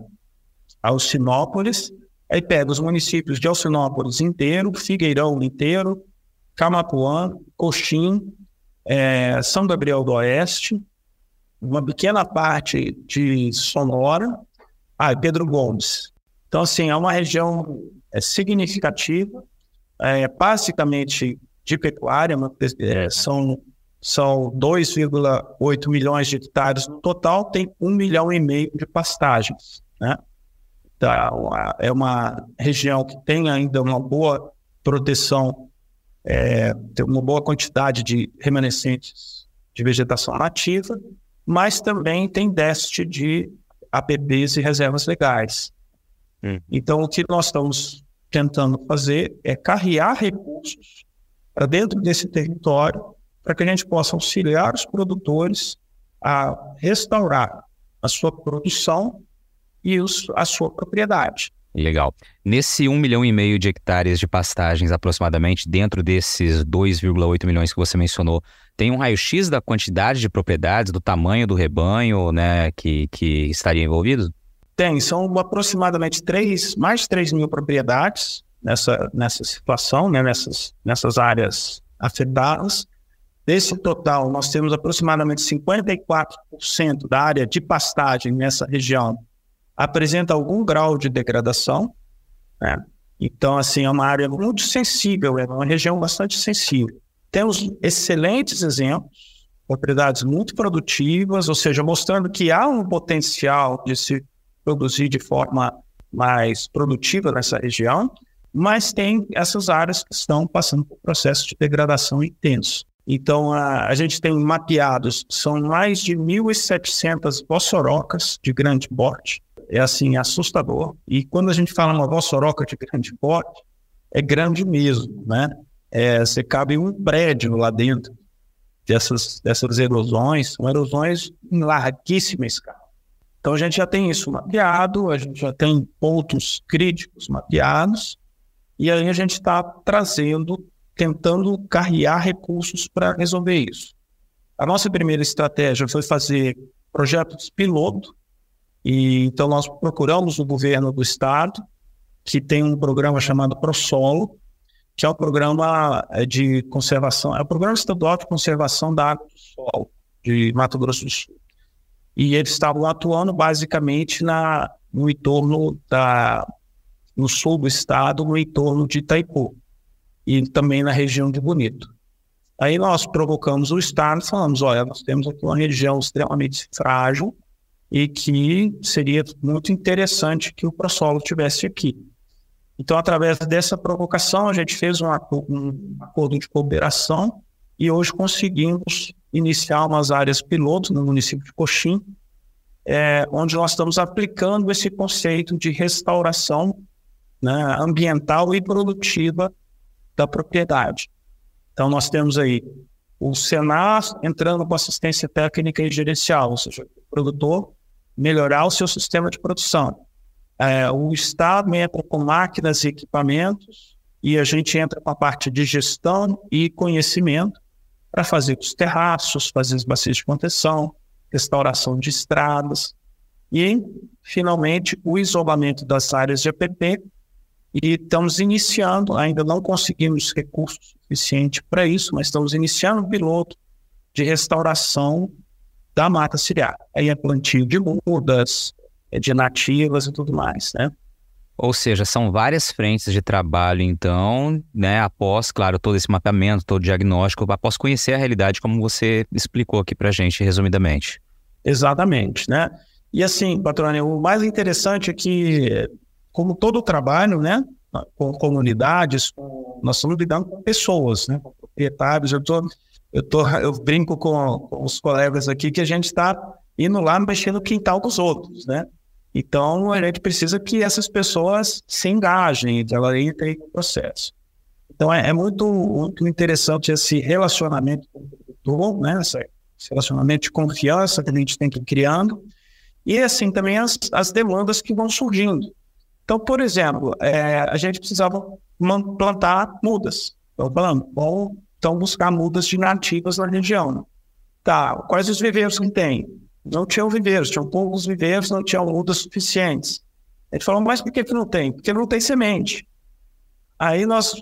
Alcinópolis, aí pega os municípios de Alcinópolis inteiro, Figueirão inteiro, Camapuã, Coxim, é, São Gabriel do Oeste, uma pequena parte de Sonora, ah, Pedro Gomes. Então, assim, é uma região é, significativa, é, basicamente de pecuária, é, são, são 2,8 milhões de hectares no total, tem um milhão e meio de pastagens, né? Então, é uma região que tem ainda uma boa proteção, é, tem uma boa quantidade de remanescentes de vegetação nativa, mas também tem déficit de APPs e reservas legais. Hum. Então, o que nós estamos tentando fazer é carrear recursos para dentro desse território para que a gente possa auxiliar os produtores a restaurar a sua produção e os, a sua propriedade. Legal. Nesse 1 milhão e meio de hectares de pastagens, aproximadamente, dentro desses 2,8 milhões que você mencionou, tem um raio-x da quantidade de propriedades, do tamanho do rebanho, né, que, que estaria envolvido? Tem, são aproximadamente 3, mais de 3 mil propriedades nessa, nessa situação, né, nessas, nessas áreas afetadas. Desse total, nós temos aproximadamente 54% da área de pastagem nessa região apresenta algum grau de degradação. Né? Então, assim, é uma área muito sensível, é uma região bastante sensível. Temos excelentes exemplos, propriedades muito produtivas, ou seja, mostrando que há um potencial de se produzir de forma mais produtiva nessa região, mas tem essas áreas que estão passando por processo de degradação intenso. Então, a, a gente tem mapeados, são mais de 1.700 bossorocas de grande porte, é assim assustador. E quando a gente fala uma vossoroca de grande porte, é grande mesmo, né? É, você cabe um prédio lá dentro dessas, dessas erosões, são erosões em larguíssima escala. Então a gente já tem isso mapeado, a gente já tem pontos críticos mapeados, e aí a gente está trazendo, tentando carrear recursos para resolver isso. A nossa primeira estratégia foi fazer projetos piloto e, então, nós procuramos o governo do estado, que tem um programa chamado ProSolo, que é o um programa eh, de conservação, é o programa estadual de conservação da água do solo de Mato Grosso do Sul. E eles estavam atuando basicamente na, no entorno da, no sul do estado, no entorno de Itaipu e também na região de Bonito. Aí nós provocamos o estado e falamos, olha, nós temos aqui uma região extremamente frágil, e que seria muito interessante que o ProSolo tivesse aqui. Então, através dessa provocação, a gente fez um, um acordo de cooperação e hoje conseguimos iniciar umas áreas piloto no município de Coxim, é, onde nós estamos aplicando esse conceito de restauração né, ambiental e produtiva da propriedade. Então, nós temos aí o Senar entrando com assistência técnica e gerencial, ou seja, o produtor melhorar o seu sistema de produção. É, o Estado entra com máquinas e equipamentos e a gente entra com a parte de gestão e conhecimento para fazer os terraços, fazer as bacias de contenção, restauração de estradas e, finalmente, o isolamento das áreas de APP. E estamos iniciando, ainda não conseguimos recursos suficientes para isso, mas estamos iniciando um piloto de restauração da mata ciliar. Aí é plantio de mudas, é de nativas e tudo mais, né? Ou seja, são várias frentes de trabalho, então, né, após, claro, todo esse mapeamento, todo o diagnóstico, após conhecer a realidade, como você explicou aqui para gente, resumidamente. Exatamente, né? E assim, patrônio, o mais interessante é que, como todo trabalho, né, com comunidades, com, nós estamos lidando com pessoas, né, com proprietários, eu estou eu, tô, eu brinco com, com os colegas aqui que a gente está indo lá mexendo no quintal dos outros, né? Então, a gente precisa que essas pessoas se engajem, que elas entrem no processo. Então, é, é, muito, muito interessante esse relacionamento com o produtor, né? Esse relacionamento de confiança que a gente tem que ir criando. E, assim, também as, as demandas que vão surgindo. Então, por exemplo, é, a gente precisava plantar mudas. Estou falando, bom, então, buscar mudas de nativas na região. Tá, quais os viveiros que tem? Não tinham viveiros, tinham poucos viveiros, não tinham mudas suficientes. Gente falou, mas por que, que não tem? Porque não tem semente. Aí nós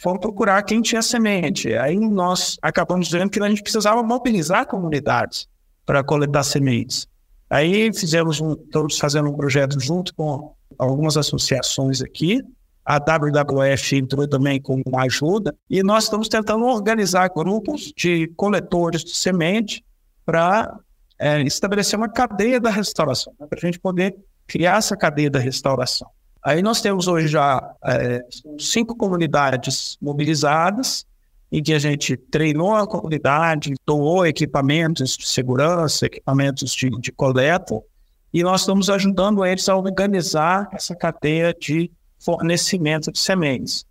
fomos procurar quem tinha semente. Aí nós acabamos dizendo que a gente precisava mobilizar comunidades para coletar sementes. Aí fizemos um, estamos fazendo um projeto junto com algumas associações aqui, a WWF entrou também com uma ajuda, e nós estamos tentando organizar grupos de coletores de semente para é, estabelecer uma cadeia da restauração, né, para a gente poder criar essa cadeia da restauração. Aí nós temos hoje já é, cinco comunidades mobilizadas, em que a gente treinou a comunidade, doou equipamentos de segurança, equipamentos de, de coleta, e nós estamos ajudando eles a organizar essa cadeia de fornecimento de sementes.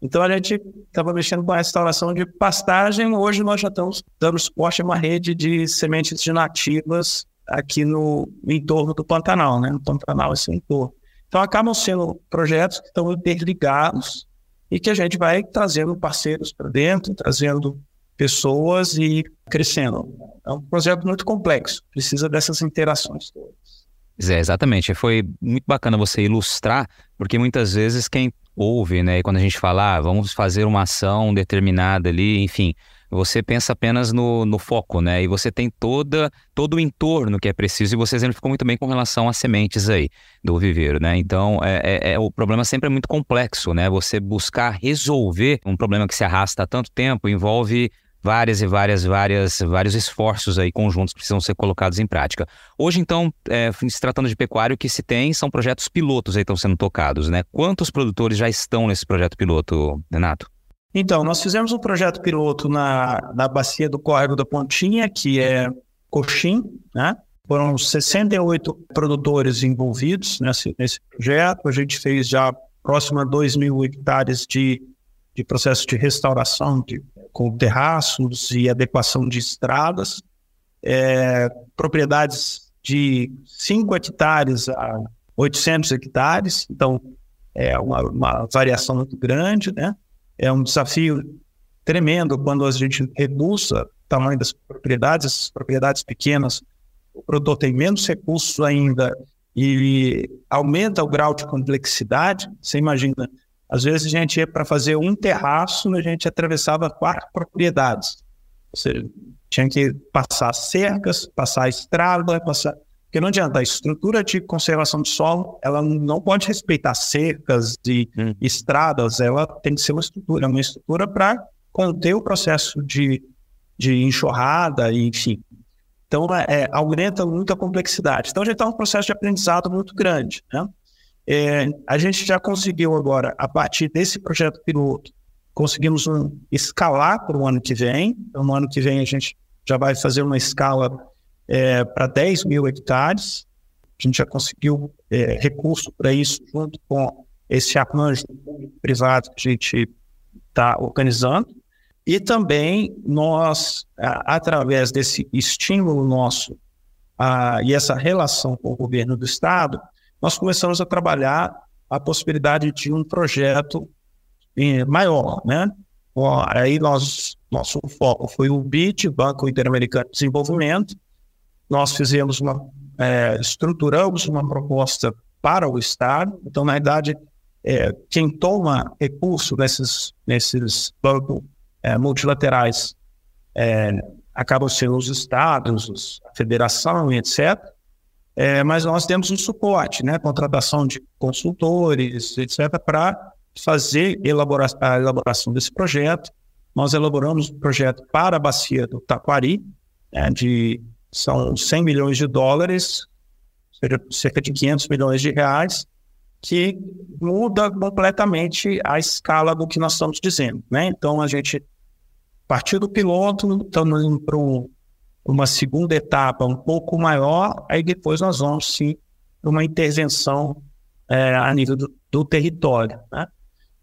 Então a gente estava mexendo com a restauração de pastagem, hoje nós já estamos dando suporte a uma rede de sementes de nativas aqui no, no entorno do Pantanal, né? No Pantanal esse entorno. Então, acabam sendo projetos que estão interligados e que a gente vai trazendo parceiros para dentro, trazendo pessoas e crescendo. É um projeto muito complexo, precisa dessas interações todas. É, exatamente. Foi muito bacana você ilustrar, porque muitas vezes quem ouve, né, e quando a gente fala, ah, vamos fazer uma ação determinada ali, enfim, você pensa apenas no, no foco, né? E você tem toda, todo o entorno que é preciso, e você exemplificou muito bem com relação às sementes aí do viveiro, né? Então, é, é, é, o problema sempre é muito complexo, né? Você buscar resolver um problema que se arrasta há tanto tempo envolve várias e várias, várias, vários esforços aí conjuntos que precisam ser colocados em prática. Hoje, então, é, se tratando de pecuário, o que se tem são projetos pilotos aí estão sendo tocados, né? Quantos produtores já estão nesse projeto piloto, Renato? Então, nós fizemos um projeto piloto na, na bacia do Córrego da Pontinha, que é Coxim, né? Foram 68 produtores envolvidos nesse, nesse projeto. A gente fez já próximo a 2 mil hectares de, de processo de restauração de com terraços e adequação de estradas, é, propriedades de 5 hectares a 800 hectares, então é uma, uma, variação muito grande, né? É um desafio tremendo quando a gente reduz o tamanho das propriedades, essas propriedades pequenas, o produtor tem menos recursos ainda e aumenta o grau de complexidade. Você imagina, às vezes a gente ia para fazer um terraço, a gente atravessava quatro propriedades. Ou seja, tinha que passar cercas, passar estrada, passar. Porque não adianta, a estrutura de conservação do solo, ela não pode respeitar cercas e hum. estradas, ela tem que ser uma estrutura, uma estrutura para conter o processo de, de enxurrada, e, enfim. Então, é, aumenta muito a complexidade. Então, a gente está num processo de aprendizado muito grande. Né? É, a gente já conseguiu agora, a partir desse projeto piloto, conseguimos um, escalar para o ano que vem. Então, no ano que vem, a gente já vai fazer uma escala é, para 10 mil hectares. A gente já conseguiu é, recurso para isso, junto com esse arranjo privado que a gente está organizando. E também nós, através desse estímulo nosso a, e essa relação com o governo do Estado, nós começamos a trabalhar a possibilidade de um projeto eh, maior, né? Aí nós, nosso foco foi o BID, Banco Interamericano de Desenvolvimento. Nós fizemos uma, é, estruturamos uma proposta para o Estado. Então, na verdade, é, quem toma recurso nesses, nesses bancos é, multilaterais acabam sendo os estados, a federação etc. É, mas nós temos um suporte, né? Contratação de consultores, etc., para fazer elabora a elaboração desse projeto. Nós elaboramos um projeto para a bacia do Taquari, né, de são 100 milhões de dólares, cerca de 500 milhões de reais, que muda completamente a escala do que nós estamos dizendo. Né? Então, a gente, a partir do piloto, estamos indo para um uma segunda etapa um pouco maior, aí depois nós vamos sim para uma intervenção é, a nível do, do território. Né?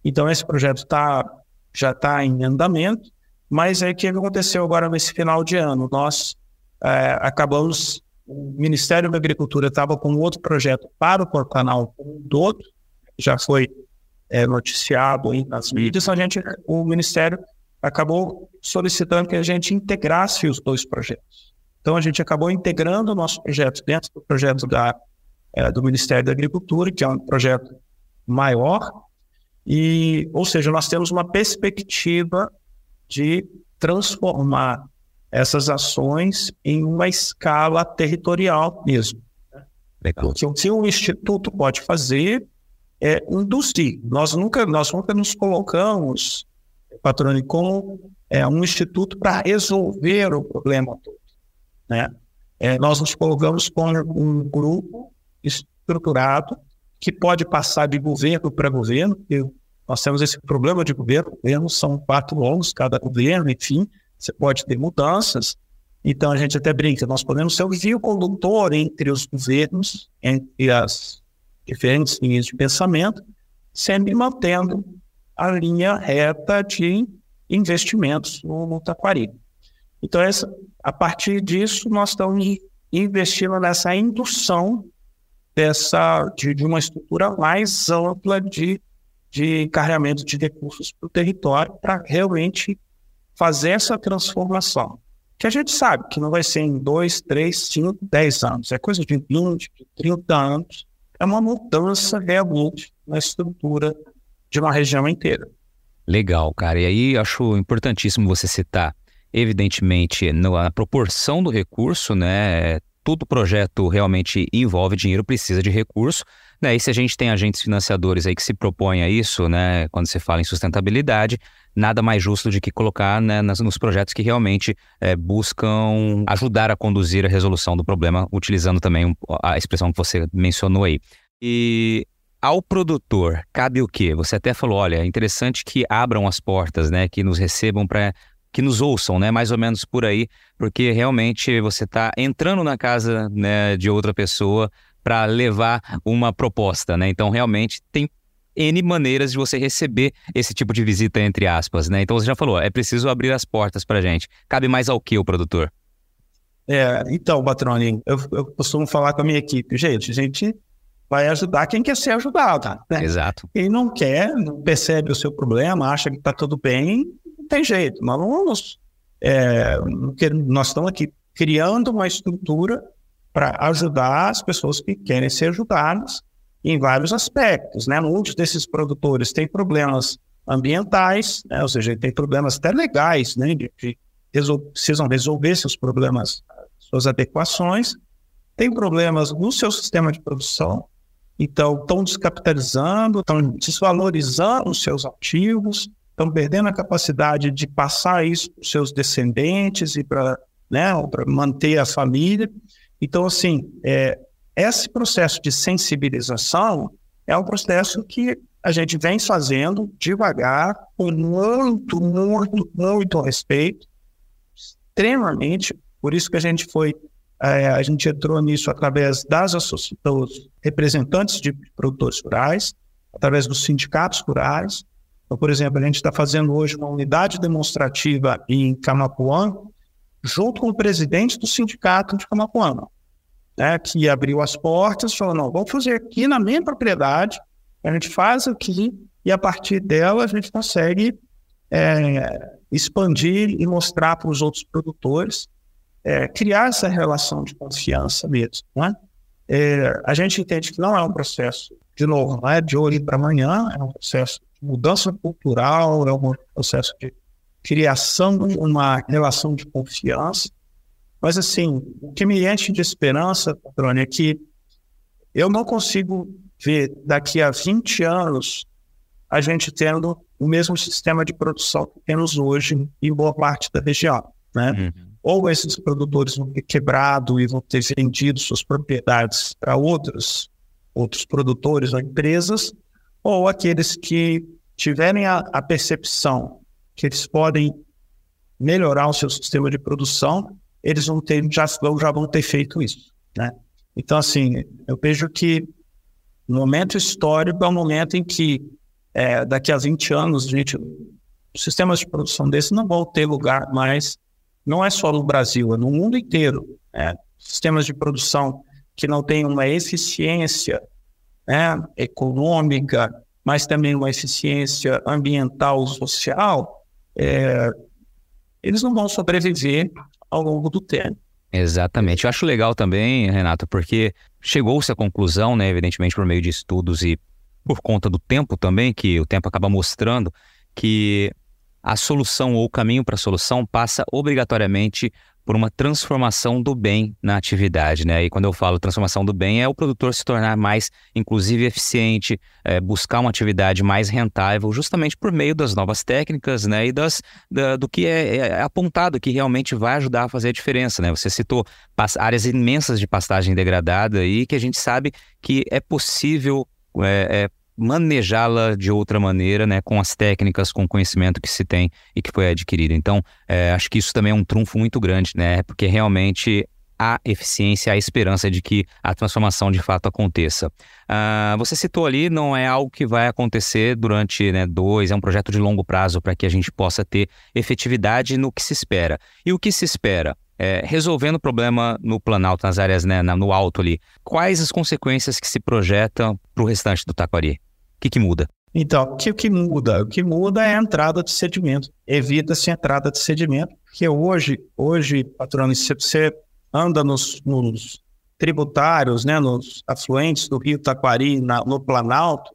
Então esse projeto tá, já está em andamento, mas é o que aconteceu agora nesse final de ano. Nós é, acabamos, o Ministério da Agricultura estava com outro projeto para o Pantanal todo, já foi é, noticiado aí nas mídias, a gente, o Ministério acabou solicitando que a gente integrasse os dois projetos. Então, a gente acabou integrando o nosso projeto dentro do projeto da, é, do Ministério da Agricultura, que é um projeto maior, e, ou seja, nós temos uma perspectiva de transformar essas ações em uma escala territorial mesmo. Legal. O que o Instituto pode fazer é induzir. Nós nunca, nós nunca nos colocamos Patrone como é, um instituto para resolver o problema todo. Né? É, nós nos colocamos com um grupo estruturado que pode passar de governo para governo. Nós temos esse problema de governo, governos são quatro longos cada governo, enfim, você pode ter mudanças. Então a gente até brinca, nós podemos ser o fio condutor entre os governos, entre as diferentes linhas de pensamento, sempre mantendo a linha reta de investimentos no, Taquari. Então, essa, a partir disso, nós estamos investindo nessa indução dessa de, de uma estrutura mais ampla de, de carregamento de recursos para o território para realmente fazer essa transformação. Que a gente sabe que não vai ser em dois, três, cinco, dez anos. É coisa de 20, de 30 anos. É uma mudança realmente na estrutura de uma região inteira. Legal, cara. E aí acho importantíssimo você citar, evidentemente, na proporção do recurso, né? Todo projeto realmente envolve dinheiro, precisa de recurso. Né? E se a gente tem agentes financiadores aí que se propõem a isso, né? Quando se fala em sustentabilidade, nada mais justo de que colocar né, nas, nos projetos que realmente é, buscam ajudar a conduzir a resolução do problema, utilizando também a expressão que você mencionou aí. E ao produtor, cabe o quê? Você até falou, olha, é interessante que abram as portas, né, que nos recebam para que nos ouçam, né, mais ou menos por aí, porque realmente você está entrando na casa né, de outra pessoa para levar uma proposta, né? Então realmente tem N maneiras de você receber esse tipo de visita, entre aspas, né? Então você já falou, é preciso abrir as portas para gente. Cabe mais ao que o produtor? É, então, Patrone, eu, eu costumo falar com a minha equipe, gente, a gente vai ajudar quem quer ser ajudado. Né? Exato. Quem não quer, não percebe o seu problema, acha que está tudo bem, não tem jeito. Mas vamos, é, nós estamos aqui criando uma estrutura para ajudar as pessoas que querem ser ajudadas em vários aspectos, né? Muitos desses produtores têm problemas ambientais, né? ou seja, tem problemas até legais, né? De, de resol precisam resolver seus problemas, suas adequações, tem problemas no seu sistema de produção, então estão descapitalizando, estão desvalorizando os seus ativos, estão perdendo a capacidade de passar isso para os seus descendentes e para né, manter a família. Então, assim, é, esse processo de sensibilização é um processo que a gente vem fazendo devagar, com muito, muito, muito respeito, extremamente. Por isso que a gente foi, é, a gente entrou nisso através das dos representantes de produtores rurais, através dos sindicatos rurais. Então, por exemplo, a gente está fazendo hoje uma unidade demonstrativa em Camapuã, junto com o presidente do sindicato de Camapuã né, que abriu as portas, falou, não, vamos fazer aqui na minha propriedade, a gente faz aqui e a partir dela a gente consegue é, expandir e mostrar para os outros produtores, é, criar essa relação de confiança mesmo. Né? É, a gente entende que não é um processo, de novo, não é de hoje para amanhã, é um processo de mudança cultural, é um processo de criação de uma relação de confiança, mas, assim, o que me enche de esperança, Patrônio, é que eu não consigo ver daqui a 20 anos a gente tendo o mesmo sistema de produção que temos hoje em boa parte da região, né? Uhum. Ou esses produtores vão ter quebrado e vão ter vendido suas propriedades para outros, outros produtores ou empresas, ou aqueles que tiverem a, a percepção que eles podem melhorar o seu sistema de produção eles vão ter, já, já vão ter feito isso, né? Então, assim, eu vejo que no momento histórico é um momento em que é, daqui a 20 anos, gente, sistemas de produção desses não vão ter lugar mais, não é só no Brasil, é no mundo inteiro. Né? Sistemas de produção que não têm uma eficiência né, econômica, mas também uma eficiência ambiental, social, é, eles não vão sobreviver ao longo do tempo. Exatamente. Eu acho legal também, Renato, porque chegou-se à conclusão, né, evidentemente por meio de estudos e por conta do tempo também, que o tempo acaba mostrando que a solução ou o caminho para a solução passa obrigatoriamente por uma transformação do bem na atividade, né? E quando eu falo transformação do bem, é o produtor se tornar mais, inclusive, eficiente, é, buscar uma atividade mais rentável, justamente por meio das novas técnicas, né? E das, da, do que é, é, apontado que realmente vai ajudar a fazer a diferença, né? Você citou áreas imensas de pastagem degradada e que a gente sabe que é possível é, é, manejá-la de outra maneira, né, com as técnicas, com o conhecimento que se tem e que foi adquirido. Então, é, acho que isso também é um trunfo muito grande, né, porque realmente há eficiência, há esperança de que a transformação de fato aconteça. Uh, você citou ali, não é algo que vai acontecer durante né, dois, é um projeto de longo prazo para que a gente possa ter efetividade no que se espera. E o que se espera? é, resolvendo o problema no Planalto, nas áreas, né, no alto ali, quais as consequências que se projetam para o restante do Taquari? Que, que muda? Então, o que, que muda? O que muda é a entrada de sedimento. Evita-se a entrada de sedimento, porque hoje, hoje patrão, se você anda nos, nos tributários, né, nos afluentes do rio Taquari, na, no Planalto,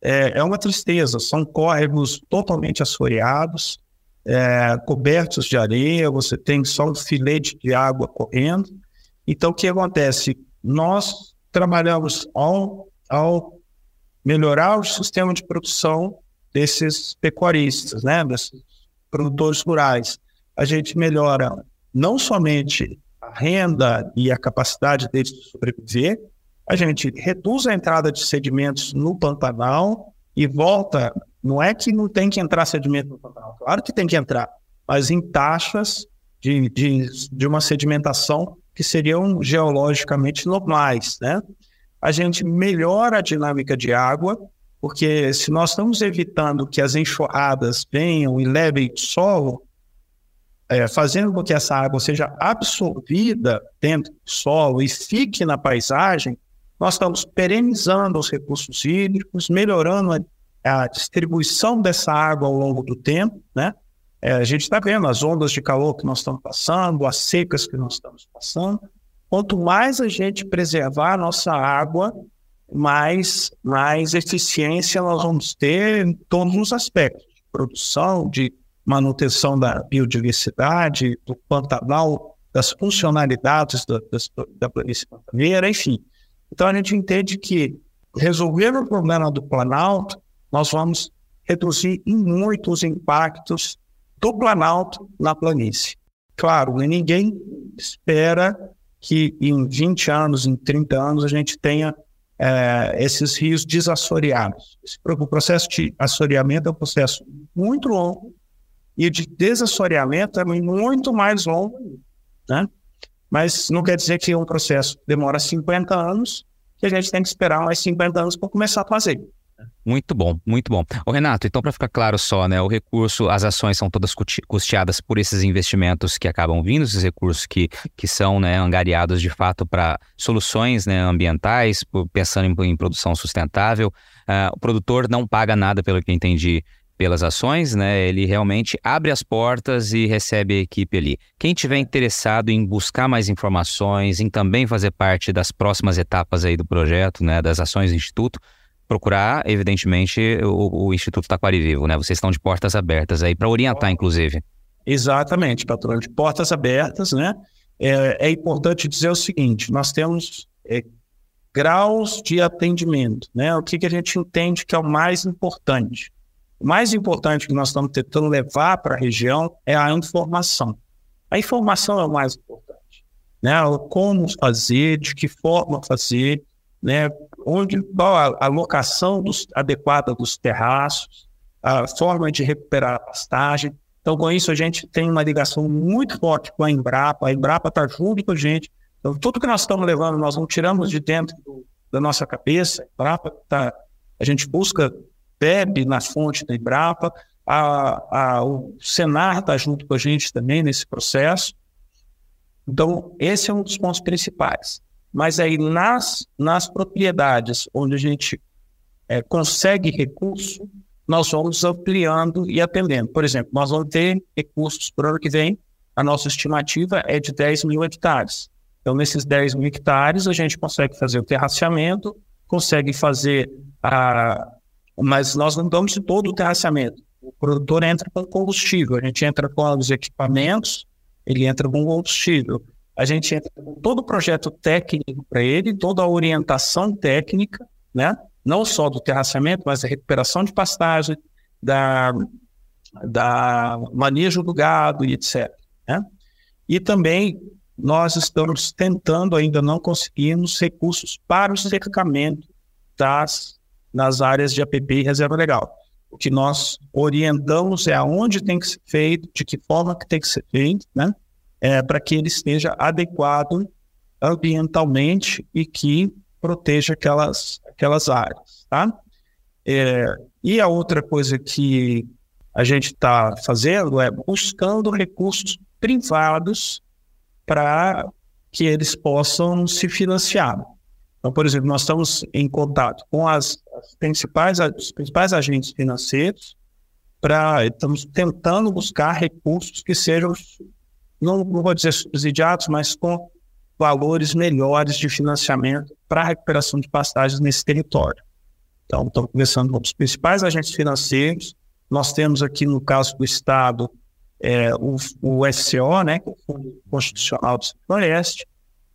é, é, uma tristeza. São córregos totalmente assoreados, é, cobertos de areia, você tem só um filete de água correndo. Então, o que acontece? Nós trabalhamos ao, ao melhorar o sistema de produção desses pecuaristas, né, desses produtores rurais. A gente melhora não somente a renda e a capacidade deles de sobreviver, a gente reduz a entrada de sedimentos no Pantanal e volta. Não é que não tem que entrar sedimento no Pantanal, claro que tem que entrar, mas em taxas de, de, de uma sedimentação que seriam geologicamente normais, né? A gente melhora a dinâmica de água, porque se nós estamos evitando que as enxurradas venham e levem solo, é, fazendo com que essa água seja absorvida dentro do solo e fique na paisagem, nós estamos perenizando os recursos hídricos, melhorando a, a distribuição dessa água ao longo do tempo, né? É, a gente está vendo as ondas de calor que nós estamos passando, as secas que nós estamos passando. Quanto mais a gente preservar a nossa água, mais, mais eficiência nós vamos ter em todos os aspectos, de produção, de manutenção da biodiversidade, do Pantanal, das funcionalidades da, das, da planície enfim. Então a gente entende que resolvendo o problema do Planalto, nós vamos reduzir em muito os impactos do Planalto na planície. Claro, ninguém espera que em 20 anos, em 30 anos, a gente tenha é, esses rios desassoreados. O processo de assoreamento é um processo muito longo e de desassoreamento é muito mais longo. Né? Mas não quer dizer que um processo demora 50 anos, que a gente tem que esperar mais 50 anos para começar a fazer. Muito bom, muito bom. Ô Renato, então para ficar claro só, né, o recurso, as ações são todas custeadas por esses investimentos que acabam vindo, esses recursos que, que são né, angariados de fato para soluções né, ambientais, pensando em, em produção sustentável. Uh, o produtor não paga nada, pelo que eu entendi, pelas ações, né? Ele realmente abre as portas e recebe a equipe ali. Quem tiver interessado em buscar mais informações, em também fazer parte das próximas etapas aí do projeto, né, das ações do Instituto, procurar, evidentemente, o, o Instituto Taquari Vivo, né? Vocês estão de portas abertas aí para orientar, inclusive. Exatamente, patrão, de portas abertas, né? É, é importante dizer o seguinte: nós temos é, graus de atendimento, né? O que, que a gente entende que é o mais importante? O mais importante que nós estamos tentando levar para a região é a informação. A informação é o mais importante. Né? Como fazer, de que forma fazer, né? Onde, a alocação dos, adequada dos terraços, a forma de recuperar a pastagem. Então, com isso, a gente tem uma ligação muito forte com a Embrapa. A Embrapa está junto com a gente. Então, tudo que nós estamos levando, nós não tiramos de dentro do, da nossa cabeça. A Embrapa tá, a gente busca bebe na fonte da Embrapa, a, a, o Senar está junto com a gente também nesse processo. Então, esse é um dos pontos principais. Mas aí, nas, nas propriedades onde a gente é, consegue recurso, nós vamos ampliando e atendendo. Por exemplo, nós vamos ter recursos para o ano que vem, a nossa estimativa é de 10 mil hectares. Então, nesses 10 mil hectares, a gente consegue fazer o terraceamento, consegue fazer a, mas nós não damos de todo o terraceamento. O produtor entra com combustível, a gente entra com os equipamentos, ele entra com combustível. A gente entra com todo o projeto técnico para ele, toda a orientação técnica, né? não só do terraceamento, mas da recuperação de pastagem, da, da manejo do gado e etc. Né? E também nós estamos tentando, ainda não conseguimos, recursos para o cercamento das nas áreas de APP e reserva legal. O que nós orientamos é aonde tem que ser feito, de que forma que tem que ser feito, né? É, para que ele esteja adequado ambientalmente e que proteja aquelas, aquelas áreas, tá? É, e a outra coisa que a gente está fazendo é buscando recursos privados para que eles possam se financiar. Então, por exemplo, nós estamos em contato com as, principais, os principais agentes financeiros para estamos tentando buscar recursos que sejam não, não vou dizer subsidiados, mas com valores melhores de financiamento para a recuperação de pastagens nesse território. Então, estamos conversando com os principais agentes financeiros. Nós temos aqui, no caso do Estado, é, o, o SCO, né, é o Fundo Constitucional do Centro-Oeste,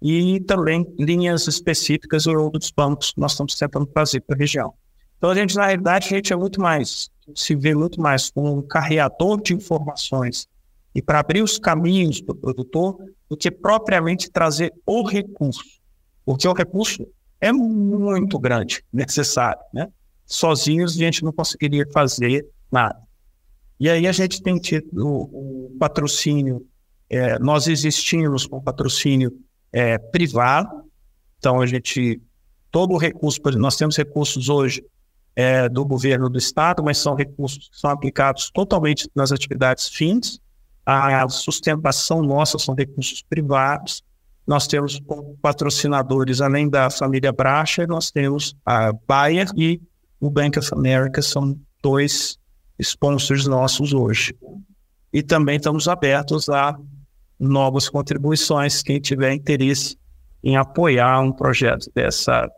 e também linhas específicas ou outros bancos que nós estamos tentando fazer para a região. Então, a gente, na realidade, a gente é muito mais, se vê muito mais como um carreador de informações e para abrir os caminhos para o produtor do que propriamente trazer o recurso. Porque o recurso é muito grande, <laughs> necessário. Né? Sozinhos a gente não conseguiria fazer nada. E aí a gente tem tido o, o patrocínio, é, nós existimos com patrocínio é, privado, então a gente, todo o recurso, nós temos recursos hoje é, do governo do estado, mas são recursos que são aplicados totalmente nas atividades fins, a sustentação nossa são recursos privados. Nós temos patrocinadores, além da família Bracha, nós temos a Bayer e o Bank of America, são dois sponsors nossos hoje. E também estamos abertos a novas contribuições, quem tiver interesse em apoiar um projeto dessa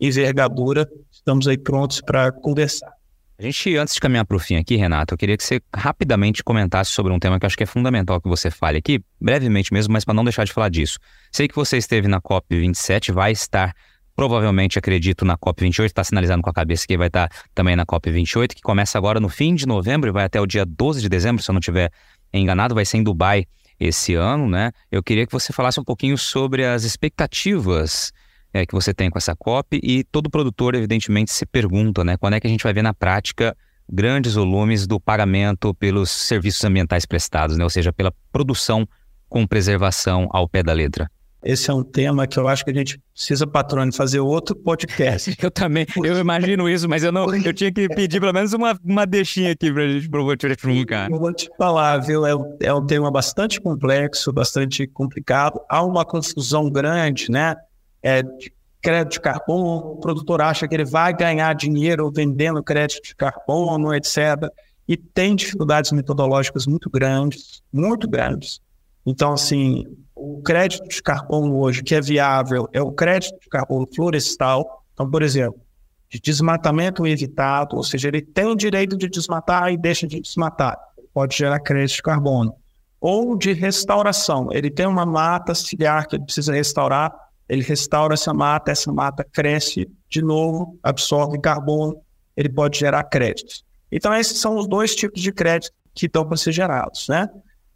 envergadura, estamos aí prontos para conversar. A gente, antes de caminhar para o fim aqui, Renato, eu queria que você rapidamente comentasse sobre um tema que acho que é fundamental que você fale aqui, brevemente mesmo, mas para não deixar de falar disso. Sei que você esteve na COP27, vai estar provavelmente, acredito, na COP28, está sinalizando com a cabeça que vai estar também na COP28, que começa agora no fim de novembro e vai até o dia 12 de dezembro, se eu não estiver enganado, vai ser em Dubai esse ano, né? Eu queria que você falasse um pouquinho sobre as expectativas é, que você tem com essa COP e todo produtor, evidentemente, se pergunta, né, quando é que a gente vai ver na prática grandes volumes do pagamento pelos serviços ambientais prestados, né, ou seja, pela produção com preservação ao pé da letra. Esse é um tema que eu acho que a gente precisa, patrone, fazer outro podcast. <laughs> eu também, eu imagino isso, mas eu não, eu tinha que pedir pelo menos uma, uma deixinha aqui para a gente provocar. Eu vou te falar, viu? É, é um tema bastante complexo, bastante complicado. Há uma confusão grande, né? É, de crédito de carbono, o produtor acha que ele vai ganhar dinheiro vendendo crédito de carbono, etc. E tem dificuldades metodológicas muito grandes, muito grandes. Então, assim, o crédito de carbono hoje que é viável é o crédito de carbono florestal. Então, por exemplo, de desmatamento evitado, ou seja, ele tem o direito de desmatar e deixa de desmatar. Pode gerar crédito de carbono. Ou de restauração. Ele tem uma mata ciliar que ele precisa restaurar, ele restaura essa mata, essa mata cresce de novo, absorve carbono, ele pode gerar créditos. Então, esses são os dois tipos de crédito que estão para ser gerados, né?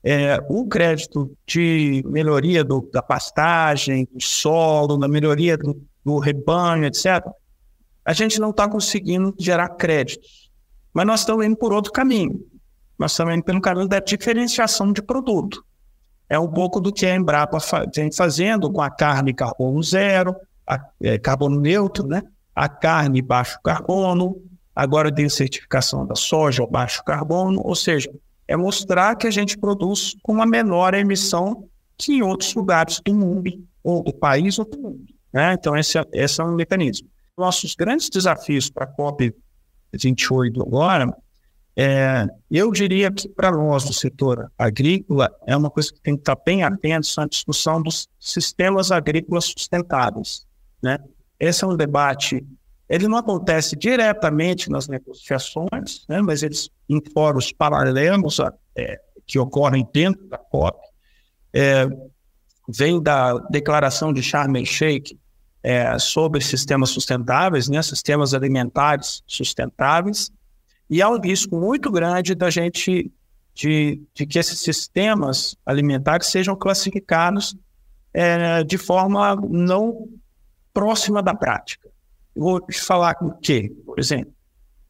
É, o crédito de melhoria do, da pastagem, do solo, da melhoria do, do rebanho, etc., a gente não está conseguindo gerar créditos. Mas nós estamos indo por outro caminho. Nós estamos indo pelo caminho da diferenciação de produto é um pouco do que a Embrapa vem fazendo com a carne carbono zero, a, é, carbono neutro, né? a carne baixo carbono, agora tem certificação da soja baixo carbono, ou seja, é mostrar que a gente produz com uma menor emissão que em outros lugares do mundo, ou do país ou do mundo. Né? Então, esse, é, esse é um mecanismo. Nossos grandes desafios para a COP28 agora é, eu diria que para nós do setor agrícola é uma coisa que tem que estar bem atento à discussão dos sistemas agrícolas sustentáveis. Né? Esse é um debate, ele não acontece diretamente nas negociações, né? mas eles em fóruns paralelos é, que ocorrem dentro da COP, é, vem da declaração de Sharm el-Sheikh é, sobre sistemas sustentáveis, né? sistemas alimentares sustentáveis, e há um risco muito grande da gente, de, de que esses sistemas alimentares sejam classificados é, de forma não próxima da prática. Vou te falar o quê, por exemplo?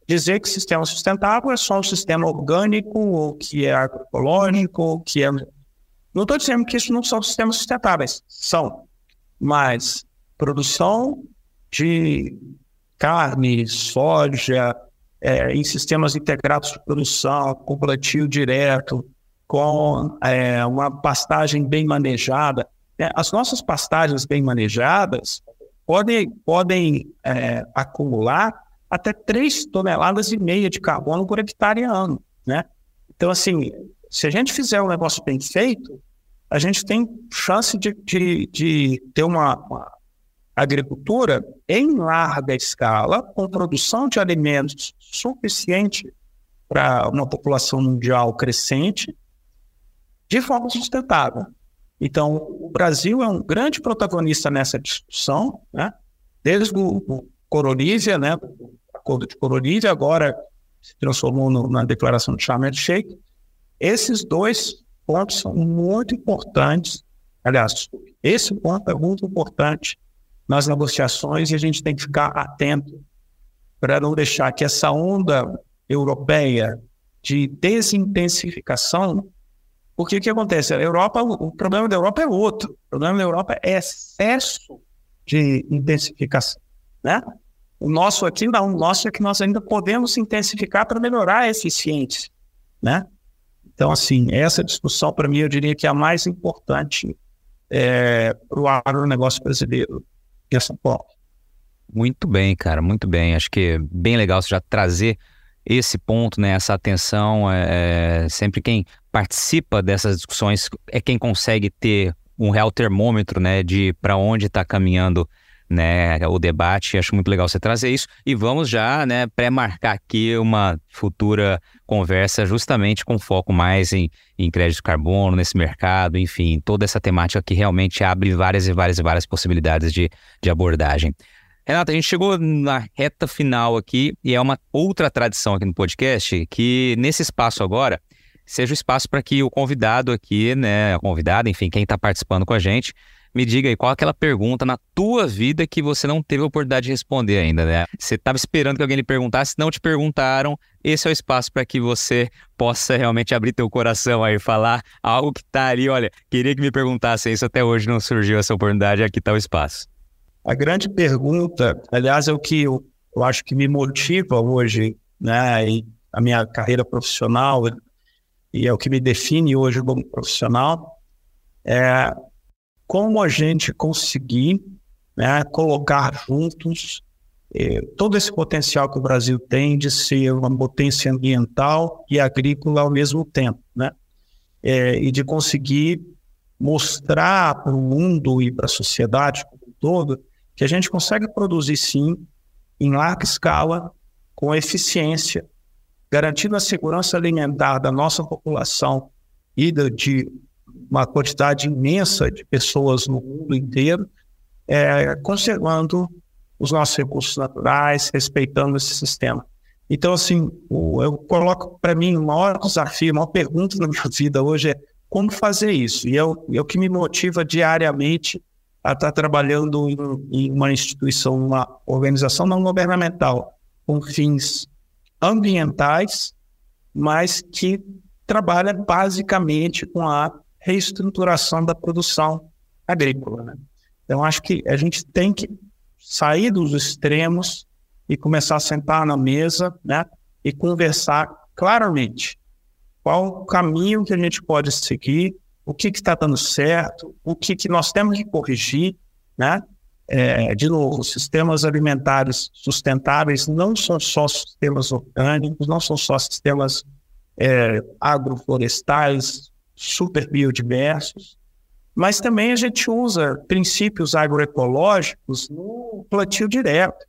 Dizer que sistema sustentável é só um sistema orgânico, ou que é agroecológico, ou que é. Não estou dizendo que isso não são sistemas sustentáveis, são, mas produção de carne, soja, é, em sistemas integrados de produção, com plantio direto, com é, uma pastagem bem manejada. né, as nossas pastagens bem manejadas podem, podem é, acumular até 3 toneladas e meia de carbono por hectare ano, né? Então, assim, se a gente fizer um negócio bem feito, a gente tem chance de, de, de ter uma, uma agricultura em larga escala, com produção de alimentos suficiente para uma população mundial crescente, de forma sustentável. Então, o Brasil é um grande protagonista nessa discussão, né? desde o, Coronívia, né? o acordo de Coronívia, agora se transformou no, na declaração de Sharm el-Sheikh. Esses dois pontos são muito importantes. Aliás, esse ponto é muito importante nas negociações e a gente tem que ficar atento para não deixar que essa onda europeia de desintensificação, porque o que acontece? A Europa, o problema da Europa é outro. O problema da Europa é excesso de intensificação, né? O nosso aqui não, o nosso é que nós ainda podemos intensificar para melhorar a eficiência, né? Então, assim, essa discussão, para mim, eu diria que é a mais importante é, para o agronegócio brasileiro essa forma. Muito bem, cara, muito bem. Acho que é bem legal você já trazer esse ponto, né, essa atenção. É, é sempre quem participa dessas discussões é quem consegue ter um real termômetro, né, de para onde está caminhando né, o debate. Acho muito legal você trazer isso. E vamos já né, pré-marcar aqui uma futura conversa justamente com foco mais em, em crédito carbono, nesse mercado, enfim, toda essa temática que realmente abre várias e várias e várias possibilidades de, de abordagem. Renata, a gente chegou na reta final aqui e é uma outra tradição aqui no podcast que nesse espaço agora seja o espaço para que o convidado aqui, né, a convidada, enfim, quem está participando com a gente, me diga aí, qual é aquela pergunta na tua vida que você não teve a oportunidade de responder ainda, né? Você estava esperando que alguém lhe perguntasse, não te perguntaram. Esse é o espaço para que você possa realmente abrir teu coração aí, falar algo que está ali. Olha, queria que me perguntasse isso, até hoje não surgiu essa oportunidade, aqui está o espaço. A grande pergunta, aliás, é o que eu, eu acho que me motiva hoje, né? E a minha carreira profissional e é o que me define hoje como profissional, é como a gente conseguir né, colocar juntos eh, todo esse potencial que o Brasil tem de ser uma potência ambiental e agrícola ao mesmo tempo, né? É, e de conseguir mostrar para o mundo e para a sociedade como um todo que a gente consegue produzir sim em larga escala, com eficiência, garantindo a segurança alimentar da nossa população e de uma quantidade imensa de pessoas no mundo inteiro, é, conservando os nossos recursos naturais, respeitando esse sistema. Então, assim, o, eu coloco para mim o maior desafio, a maior pergunta <laughs> na minha vida hoje é como fazer isso. E é o, é o que me motiva diariamente a estar trabalhando em, em uma instituição, uma organização não governamental, com fins ambientais, mas que trabalha basicamente com a reestruturação da produção agrícola. Né? Então, acho que a gente tem que sair dos extremos e começar a sentar na mesa né, e conversar claramente qual o caminho que a gente pode seguir, o que está dando certo, o que, que nós temos que corrigir. Né? É, de novo, sistemas alimentares sustentáveis não são só sistemas orgânicos, não são só sistemas é, agroflorestais, super biodiversos, mas também a gente usa princípios agroecológicos no plantio direto.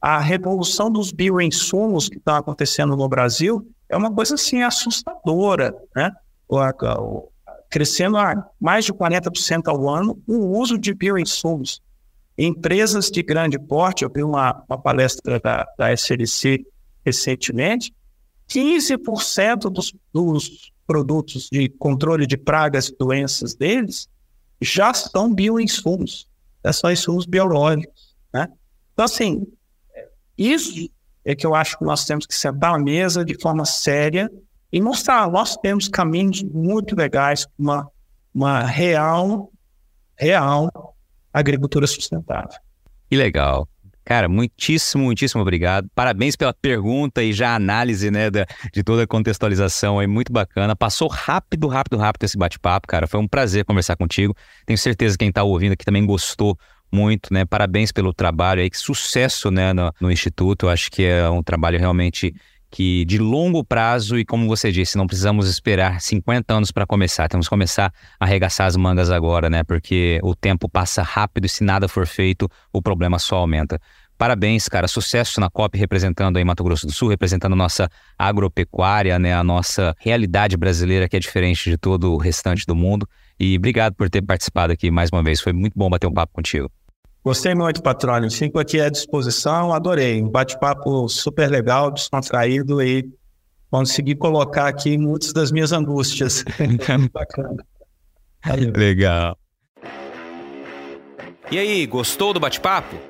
A revolução dos bioinsumos que está acontecendo no Brasil é uma coisa assim assustadora, né? Crescendo a mais de 40% ao ano o uso de bioinsumos. Empresas de grande porte, eu vi uma, uma palestra da, da SLC recentemente, 15% dos, dos produtos de controle de pragas e doenças deles já são bioinsumos, já são insumos biológicos, né? Então, assim, isso é que eu acho que nós temos que sentar à mesa de forma séria e mostrar, nós temos caminhos muito legais para uma, uma real, real agricultura sustentável. Que legal. Cara, muitíssimo, muitíssimo obrigado. Parabéns pela pergunta e já a análise, né, da, de toda a contextualização aí, muito bacana. Passou rápido, rápido, rápido esse bate-papo, cara. Foi um prazer conversar contigo. Tenho certeza que quem está ouvindo aqui também gostou muito, né? Parabéns pelo trabalho aí, que sucesso, né, no, no Instituto. Eu acho que é um trabalho realmente que de longo prazo e como você disse, não precisamos esperar 50 anos para começar, temos que começar a arregaçar as mangas agora, né? Porque o tempo passa rápido e se nada for feito, o problema só aumenta. Parabéns, cara, sucesso na COP representando aí Mato Grosso do Sul, representando a nossa agropecuária, né, a nossa realidade brasileira que é diferente de todo o restante do mundo. E obrigado por ter participado aqui mais uma vez, foi muito bom bater um papo contigo. Gostei muito, Patrônio. Fico aqui à disposição, adorei. Um bate-papo super legal, descontraído e consegui colocar aqui muitas das minhas angústias. <laughs> Bacana. Valeu. Legal. E aí, gostou do bate-papo?